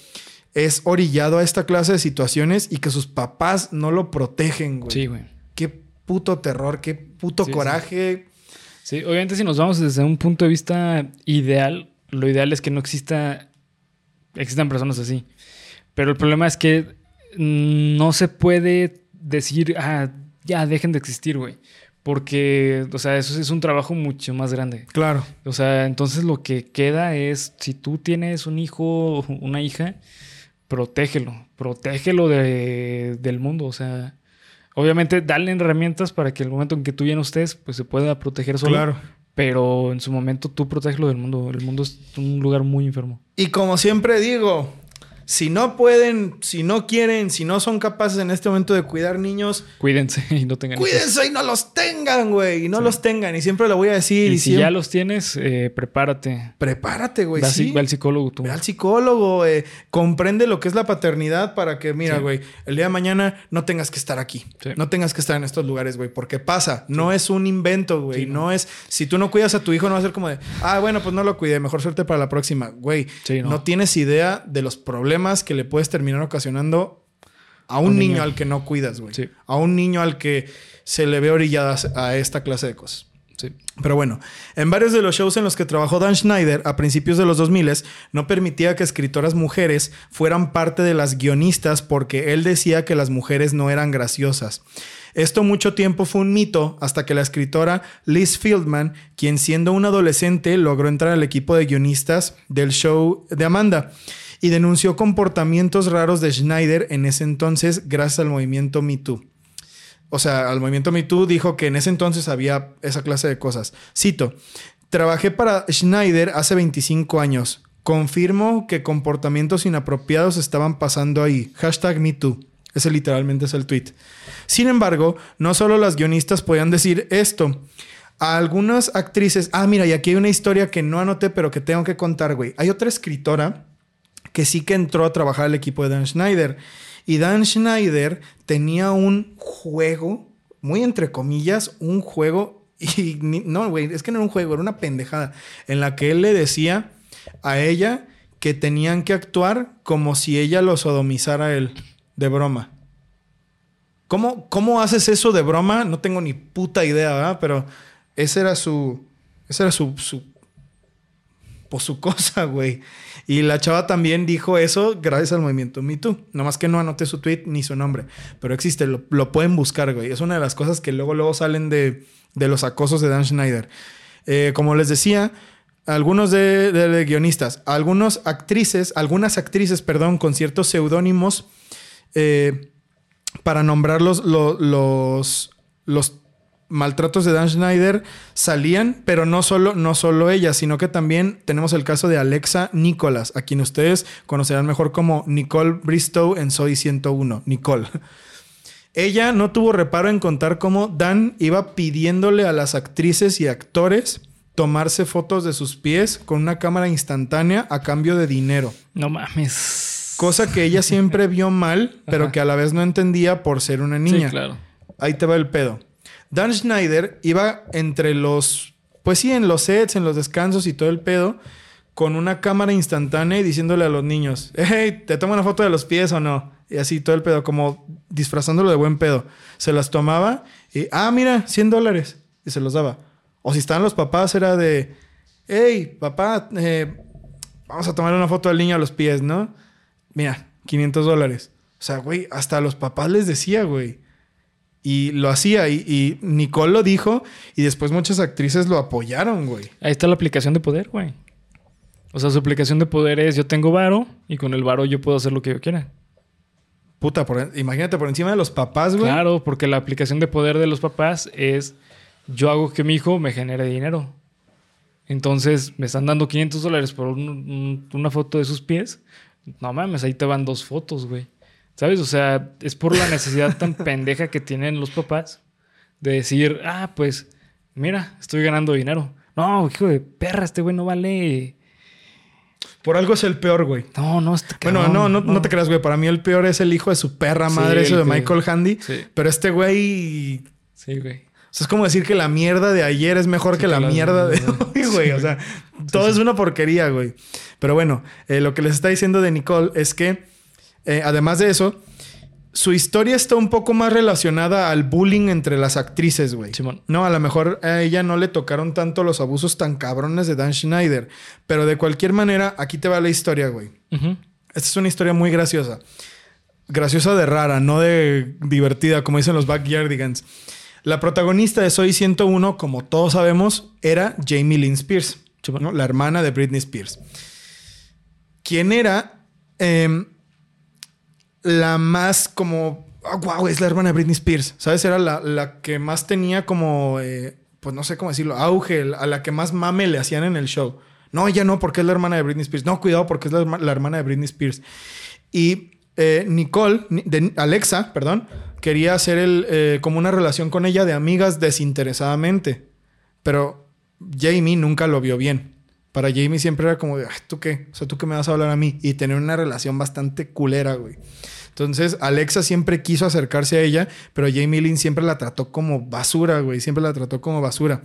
es orillado a esta clase de situaciones y que sus papás no lo protegen, güey. Sí, güey. Qué puto terror, qué puto Sí, coraje. Sí, obviamente si nos vamos desde un punto de vista ideal, lo ideal es que no exista, existan personas así. Pero el problema es que no se puede decir, ah, ya dejen de existir, güey. Porque, o sea, eso es un trabajo mucho más grande. Claro. O sea, entonces lo que queda es, si tú tienes un hijo o una hija, protégelo, protégelo de- del mundo. O sea, obviamente dale herramientas para que el momento en que tú ya no estés, pues se pueda proteger solo. Claro. pero en su momento tú protégelo del mundo. El mundo es un lugar muy enfermo. Y como siempre digo, si no pueden, si no quieren, si no son capaces en este momento de cuidar niños, Cuídense y no tengan hijos. cuídense y no los tengan, güey. Y no los tengan. Y siempre lo voy a decir. Y Y, si siempre- ya los tienes, eh, prepárate. Prepárate, güey. Sí. ve al psicólogo tú. Ve al psicólogo, eh, comprende lo que es la paternidad para que, mira, Sí. güey, el día de mañana no tengas que estar aquí. Sí. No tengas que estar en estos lugares, güey, porque pasa. No es un invento, güey. No. no. es, si tú no cuidas a tu hijo, no va a ser como de, ah, bueno, pues no lo cuidé, mejor suerte para la próxima. Güey, no. no. tienes idea de los problemas que le puedes terminar ocasionando a un, Un niño. niño. al que no cuidas, güey. Sí. A un niño al que se le ve orilladas a esta clase de cosas. Sí. Pero bueno, en varios de los shows en los que trabajó Dan Schneider a principios de los 2000 no permitía que escritoras mujeres fueran parte de las guionistas porque él decía que las mujeres no eran graciosas. Esto mucho tiempo fue un mito hasta que la escritora Liz Fieldman, quien siendo una adolescente logró entrar al equipo de guionistas del show de Amanda y denunció comportamientos raros de Schneider en ese entonces gracias al movimiento Me Too. O sea, al movimiento Me Too dijo que en ese entonces había esa clase de cosas. Cito, trabajé para Schneider hace 25 años. Confirmo que comportamientos inapropiados estaban pasando ahí. Hashtag Me Too. Ese literalmente es el tweet. Sin embargo, no solo las guionistas podían decir esto. A algunas actrices... Ah, mira, y aquí hay una historia que no anoté, pero que tengo que contar, güey. Hay otra escritora que sí que entró a trabajar al equipo de Dan Schneider. Y Dan Schneider tenía un juego, muy entre comillas, un juego, y no, güey, es que no era un juego, era una pendejada, en la que él le decía a ella que tenían que actuar como si ella lo sodomizara a él, de broma. ¿Cómo, ¿Cómo haces eso de broma? No tengo ni puta idea, ¿verdad? Pero ese era su. Ese era su pues su cosa, güey. Y la chava también dijo eso gracias al movimiento Me Too. Nomás que no anoté su tweet ni su nombre. Pero existe, lo, pueden buscar, güey. Es una de las cosas que luego, luego salen de, de los acosos de Dan Schneider. Eh, como les decía, algunos de, guionistas, algunos actrices, algunas actrices, perdón, con ciertos seudónimos eh, para nombrar los, lo- los, los maltratos de Dan Schneider salían, pero no solo, no solo ella, sino que también tenemos el caso de Alexa Nicholas, a quien ustedes conocerán mejor como Nicole Bristow en Soy 101. Nicole. Ella no tuvo reparo en contar cómo Dan iba pidiéndole a las actrices y actores tomarse fotos de sus pies con una cámara instantánea a cambio de dinero. No mames. Cosa que ella siempre vio mal, pero Ajá. que a la vez no entendía por ser una niña. Sí, claro. Ahí te va el pedo. Dan Schneider iba entre los, pues sí, en los sets, en los descansos y todo el pedo, con una cámara instantánea y diciéndole a los niños, hey, ¿te tomo una foto de los pies o no? Y así todo el pedo, como disfrazándolo de buen pedo. Se las tomaba y, ah, mira, 100 dólares. Y se los daba. O si estaban los papás, era de, hey, papá, eh, vamos a tomar una foto del niño a los pies, ¿no? Mira, 500 dólares. O sea, güey, hasta a los papás les decía, güey. Y lo hacía. Y, y Nicole lo dijo. Y después muchas actrices lo apoyaron, güey. Ahí está la aplicación de poder, güey. O sea, su aplicación de poder es yo tengo varo y con el varo yo puedo hacer lo que yo quiera. Puta, por- imagínate por encima de los papás, güey. Claro, porque la aplicación de poder de los papás es yo hago que mi hijo me genere dinero. Entonces me están dando 500 dólares por un- un- una foto de sus pies. No mames, ahí te van dos fotos, güey. ¿Sabes? O sea, es por la necesidad tan pendeja que tienen los papás de decir, ah, pues, mira, estoy ganando dinero. No, hijo de perra, este güey no vale. Por algo es el peor, güey. No, no, este Bueno, no, no, no te creas, güey. Para mí el peor es el hijo de su perra Sí, madre, eso el de que- Michael Handy. Sí. Pero este güey. Sí, güey. O sea, es como decir que la mierda de ayer es mejor Sí, que que la la- mierda de Sí, hoy, güey. O sea, todo es una porquería, güey. Pero bueno, eh, lo que les está diciendo de Nicole es que, eh, además de eso, su historia está un poco más relacionada al bullying entre las actrices, güey. Simón. No, a lo mejor a ella no le tocaron tanto los abusos tan cabrones de Dan Schneider. Pero de cualquier manera, aquí te va la historia, güey. Esta es una historia muy graciosa. Graciosa de rara, no de divertida, como dicen los Backyardigans. La protagonista de Soy 101, como todos sabemos, era Jamie Lynn Spears, ¿no? la hermana de Britney Spears. Quien era em, la más como... wow, es la hermana de Britney Spears. ¿Sabes? Era la, la que más tenía como... eh, pues no sé cómo decirlo, auge, a la que más mame le hacían en el show. No, ella no, porque es la hermana de Britney Spears. No, cuidado, porque es la, herma- la hermana de Britney Spears. Y eh, Nicole, ni- de- Alexa, perdón, quería hacer el, eh, como una relación con ella de amigas desinteresadamente. Pero Jamie nunca lo vio bien. Para Jamie siempre era como de, "Ay, ¿tú qué? O sea, ¿tú qué me vas a hablar a mí? Y tener una relación bastante culera, güey. Entonces, Alexa siempre quiso acercarse a ella, pero Jamie Lynn siempre la trató como basura, güey. Siempre la trató como basura.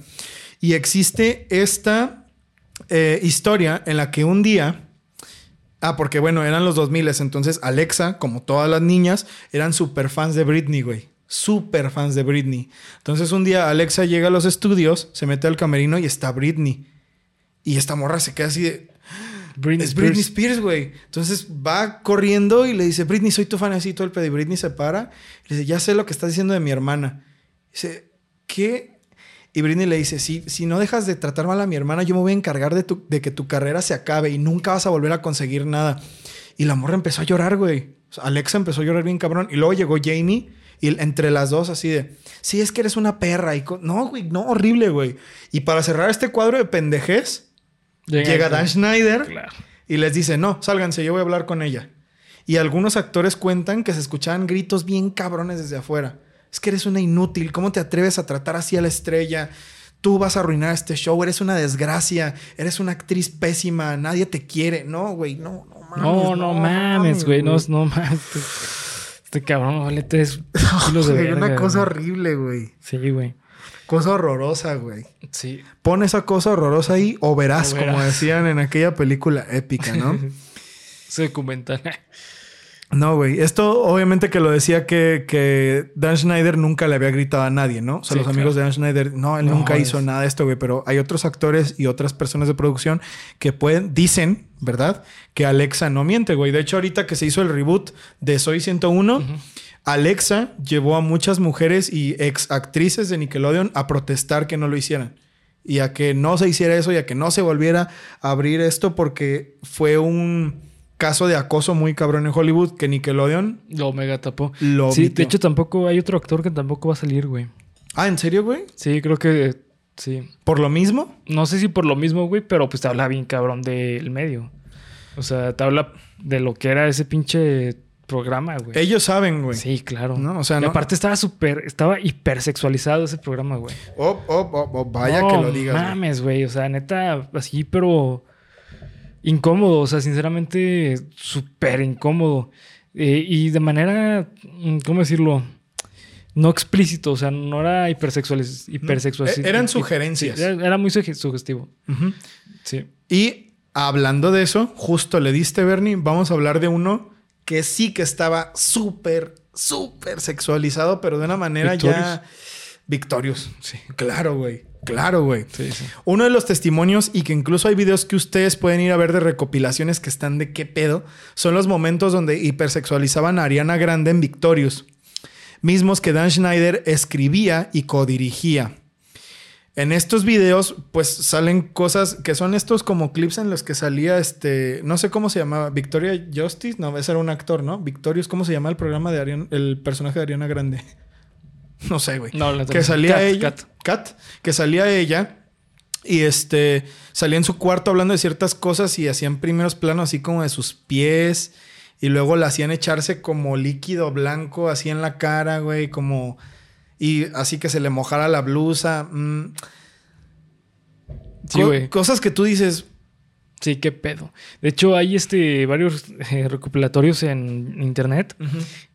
Y existe esta eh, historia en la que un día... Ah, porque bueno, eran los 2000, entonces Alexa, como todas las niñas, eran súper fans de Britney, güey. Súper fans de Britney. Entonces un día Alexa llega a los estudios, se mete al camerino y está Britney. Y esta morra se queda así de... Britney es Britney Spears. Güey. Entonces va corriendo y le dice, Britney, soy tu fan así todo el pedo. Y Britney se para y le dice, ya sé lo que estás diciendo de mi hermana. Dice, ¿qué? Y Britney le dice, si, si no dejas de tratar mal a mi hermana, yo me voy a encargar de, tu- de que tu carrera se acabe y nunca vas a volver a conseguir nada. Y la morra empezó a llorar, güey. O sea, Alexa empezó a llorar bien cabrón. Y luego llegó Jamie y entre las dos así de, sí, es que eres una perra. Y no, güey, no, horrible, güey. Y para cerrar este cuadro de pendejez, llega Dan Schneider Claro. y les dice, no, sálganse, yo voy a hablar con ella. Y algunos actores cuentan que se escuchaban gritos bien cabrones desde afuera. Es que eres una inútil, ¿cómo te atreves a tratar así a la estrella? Tú vas a arruinar este show, eres una desgracia, eres una actriz pésima, nadie te quiere. No, güey, no, no mames. No, no mames, güey. No, no mames. Este, este cabrón vale tres kilos de verga. Una cosa horrible, güey. Sí, güey. Cosa horrorosa, güey. Sí. Pon esa cosa horrorosa ahí o verás, O como decían en aquella película épica, ¿no? Ese documental. No, güey. Esto obviamente que lo decía que, que Dan Schneider nunca le había gritado a nadie, ¿no? O sea, Sí, los amigos de Dan Schneider, no, él No, nunca es- hizo nada de esto, güey. Pero hay otros actores y otras personas de producción que pueden, dicen, ¿verdad? Que Alexa no miente, güey. De hecho, ahorita que se hizo el reboot de Soy 101, Alexa llevó a muchas mujeres y ex actrices de Nickelodeon a protestar que no lo hicieran. Y a que no se hiciera eso y a que no se volviera a abrir esto porque fue un caso de acoso muy cabrón en Hollywood que Nickelodeon Lo mega tapó. lo Sí, omitió. de hecho tampoco hay otro actor que tampoco va a salir, güey. Ah, ¿en serio, güey? Sí, creo que sí. ¿Por lo mismo? No sé si por lo mismo, güey, pero pues te habla bien cabrón del medio. O sea, te habla de lo que era ese pinche programa, güey. Ellos saben, güey. Sí, claro. No, o sea, y no- aparte estaba súper, estaba hipersexualizado ese programa, güey. Oh, oh, oh, oh, vaya No que lo digas. güey. mames, güey. O sea, neta, así, pero incómodo. O sea, sinceramente, súper incómodo. Eh, y de manera, mm, ¿cómo decirlo? No explícito. O sea, no era hipersexualiz hipersexual. Eh, eran sugerencias. Sí, era, era muy suge- sugestivo. Sí. Y hablando de eso, justo le diste, Bernie, vamos a hablar de uno que sí que estaba súper, súper sexualizado, pero de una manera ya... Victorious. Sí, claro, güey. Claro, güey. Sí, sí. Uno de los testimonios y que incluso hay videos que ustedes pueden ir a ver de recopilaciones que están de qué pedo, son los momentos donde hipersexualizaban a Ariana Grande en Victorious, mismos que Dan Schneider escribía y codirigía. En estos videos, pues salen cosas que son estos como clips en los que salía este, no sé cómo se llamaba, Victoria Justice, no, ese era un actor, ¿no? Victorious, ¿cómo se llama el programa de Ariana, el personaje de Ariana Grande? No sé, güey. No, la que salía Kat, ella, Kat. Kat, que salía ella y este salía en su cuarto hablando de ciertas cosas y hacían primeros planos así como de sus pies y luego la hacían echarse como líquido blanco así en la cara, güey, como y así que se le mojara la blusa. mm. Sí, Co- güey. cosas que tú dices, Sí, qué pedo. De hecho, hay este varios eh, recopilatorios en internet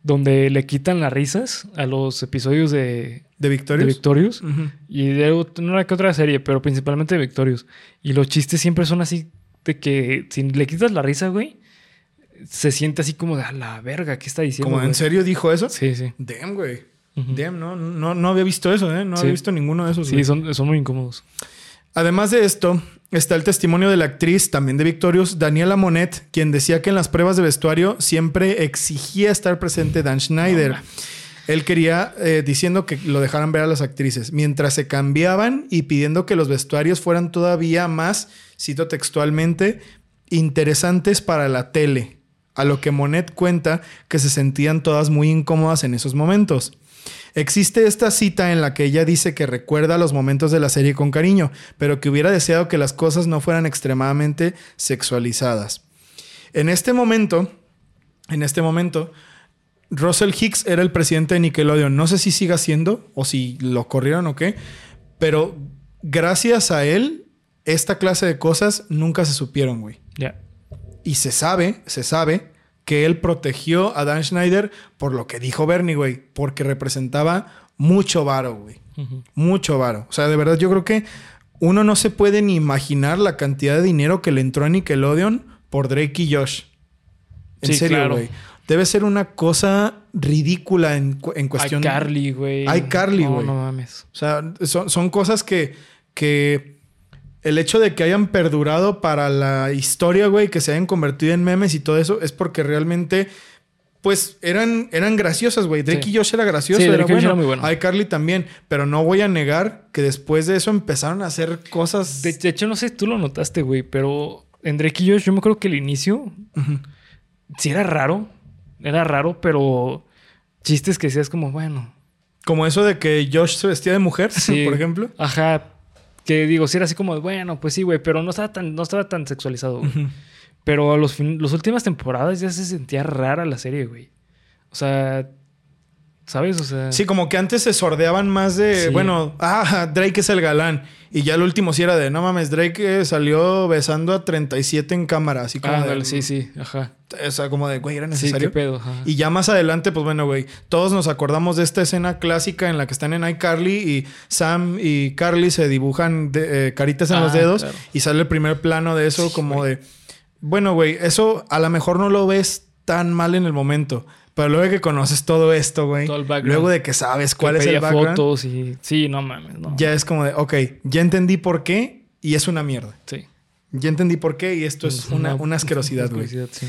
donde le quitan las risas a los episodios de, de de Victorious. Victorious. Ujú. Y de una que otra serie, pero principalmente de Victorious. Y los chistes siempre son así de que si le quitas la risa, güey, se siente así como de a la verga, ¿qué está diciendo? Como en güey?" serio dijo eso. Sí, sí. Damn, güey. Damn, no, no, no había visto eso, ¿eh? No Sí. había visto ninguno de esos. Sí, güey. son, son muy incómodos. Además de esto, está el testimonio de la actriz, también de Victorious, Daniela Monet, quien decía que en las pruebas de vestuario siempre exigía estar presente Dan Schneider. Él quería, eh, diciendo que lo dejaran ver a las actrices, mientras se cambiaban y pidiendo que los vestuarios fueran todavía más, cito textualmente, interesantes para la tele. A lo que Monet cuenta que se sentían todas muy incómodas en esos momentos. Existe esta cita en la que ella dice que recuerda los momentos de la serie con cariño, pero que hubiera deseado que las cosas no fueran extremadamente sexualizadas. En este momento, en este momento, Russell Hicks era el presidente de Nickelodeon. No sé si siga siendo o si lo corrieron o qué, pero gracias a él, esta clase de cosas nunca se supieron, güey. Ya. Y se sabe, se sabe que él protegió a Dan Schneider por lo que dijo Bernie, güey, porque representaba mucho varo, güey. Mucho varo. O sea, de verdad yo creo que uno no se puede ni imaginar la cantidad de dinero que le entró a Nickelodeon por Drake y Josh. En Sí, serio, claro. güey. Debe ser una cosa ridícula en, en cuestión. iCarly, güey. iCarly, No, güey. No, mames. O sea, son, son cosas que, que el hecho de que hayan perdurado para la historia, güey, que se hayan convertido en memes y todo eso, es porque realmente, pues, eran, eran graciosas, güey. Drake Sí. y Josh era gracioso, Sí, era bueno. era muy bueno. iCarly también. Pero no voy a negar que después de eso empezaron a hacer cosas... De, de hecho, no sé si tú lo notaste, güey, pero en Drake y Josh, yo me acuerdo que el inicio sí era raro. Era raro, pero chistes que decías como, bueno. Como eso de que Josh se vestía de mujer, Sí. por ejemplo. Ajá. Que digo, sí era así como, bueno, pues sí, güey, pero no estaba tan, no estaba tan sexualizado, güey. Ujú. Pero a los fin- las últimas temporadas ya se sentía rara la serie, güey. O sea, ¿sabes? O sea, Sí, como que antes se sordeaban más de, Sí. bueno, ah, Drake es el galán. Y ya el último sí era de, no mames, Drake eh, salió besando a 37 en cámara, así como Ah, de, dale, sí, sí, ajá. O sea, como de, güey, era Sí, necesario. qué pedo, ajá. y ya más adelante, pues bueno, güey, todos nos acordamos de esta escena clásica en la que están en iCarly y Sam y Carly se dibujan de- eh, caritas en Ah, los dedos claro. y sale el primer plano de eso Sí, como güey. de, bueno, güey, eso a lo mejor no lo ves tan mal en el momento, pero luego de que conoces todo esto, güey, Todo el background. luego de que sabes Que cuál es el background, fotos y... Sí, no mames, no. ya es como de, ok, ya entendí por qué y es una mierda. Sí. Ya entendí por qué y esto es una, una asquerosidad, güey. sí.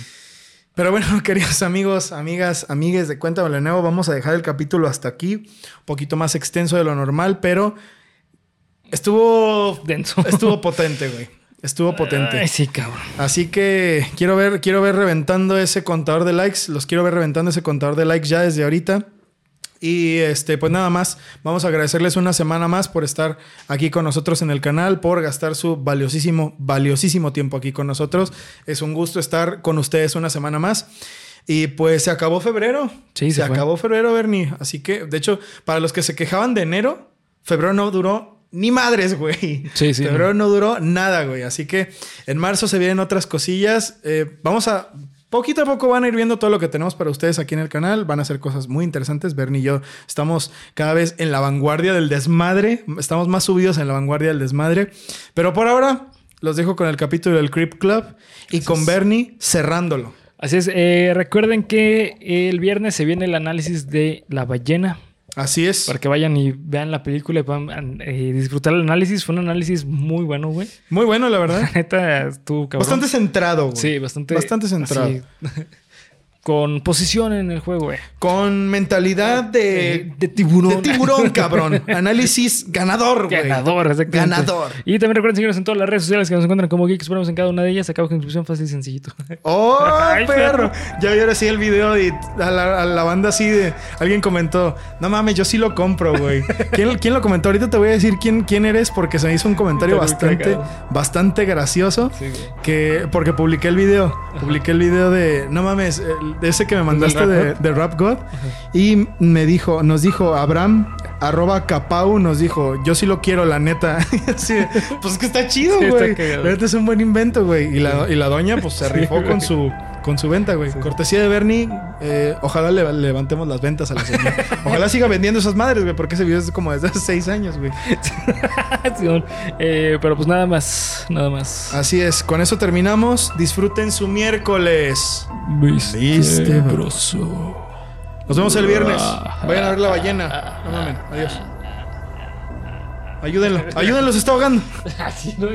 Pero bueno, queridos amigos, amigas, amigues de Cuéntame nuevo, vamos a dejar el capítulo hasta aquí. Un poquito más extenso de lo normal, pero estuvo... Denso. Estuvo potente, güey. Estuvo potente. Ay, sí, cabrón. Así que quiero ver, quiero ver reventando ese contador de likes. Los quiero ver reventando ese contador de likes ya desde ahorita. Y este, pues nada más, vamos a agradecerles una semana más por estar aquí con nosotros en el canal, por gastar su valiosísimo, valiosísimo tiempo aquí con nosotros. Es un gusto estar con ustedes una semana más. Y pues se acabó febrero. Sí, se acabó febrero, Bernie. Así que, de hecho, para los que se quejaban de enero, febrero no duró ni madres, güey. Sí, sí. Febrero no duró nada, güey. Así que en marzo se vienen otras cosillas. Eh, vamos a. Poquito a poco van a ir viendo todo lo que tenemos para ustedes aquí en el canal. Van a ser cosas muy interesantes. Bernie y yo estamos cada vez en la vanguardia del desmadre. Estamos más subidos en la vanguardia del desmadre. Pero por ahora los dejo con el capítulo del Creep Club y con Bernie cerrándolo. Así es. eh, recuerden que el viernes se viene el análisis de La Ballena. Así es. Para que vayan y vean la película y puedan eh, disfrutar el análisis. Fue un análisis muy bueno, güey. Muy bueno, la verdad. La neta, estuvo cabrón. Bastante centrado, güey. Sí, bastante. Bastante centrado. así, con posición en el juego, güey. Con mentalidad de... De tiburón. De tiburón, cabrón. Análisis ganador, güey. Ganador, exactamente. Ganador. Y también recuerden seguirnos en todas las redes sociales que nos encuentran como Geeks. Ponemos en cada una de ellas. Acabo con inscripción fácil y sencillito. ¡Oh, Ay, perro! Ya vi ahora sí el video y a la, a la banda así de... Alguien comentó, no mames, yo sí lo compro, güey. ¿Quién, quién lo comentó? Ahorita te voy a decir quién, quién eres porque se me hizo un comentario bastante, bastante gracioso. Sí, güey. Que, porque publiqué el video. Publiqué el video de. No mames, el- de ese que me mandaste de, de Rap God. Y me dijo, nos dijo Abraham, arroba Capau, nos dijo, yo sí lo quiero, la neta. De, pues es que está chido, Sí, güey. la neta es un buen invento, güey. Y la, y la doña, pues se Sí, rifó con su. Con su venta, güey. Cortesía de Bernie. eh, ojalá le levantemos las ventas a la señora. Ojalá siga vendiendo esas madres, güey. Porque ese video es como desde hace seis años, güey. Eh, pero pues nada más. Nada más. Así es. Con eso terminamos. Disfruten su miércoles. Viste, broso. Nos vemos el viernes. Vayan a ver la ballena. No mamen. Adiós. Ayúdenlo. Ayúdenlo, se está ahogando. Así, ¿no?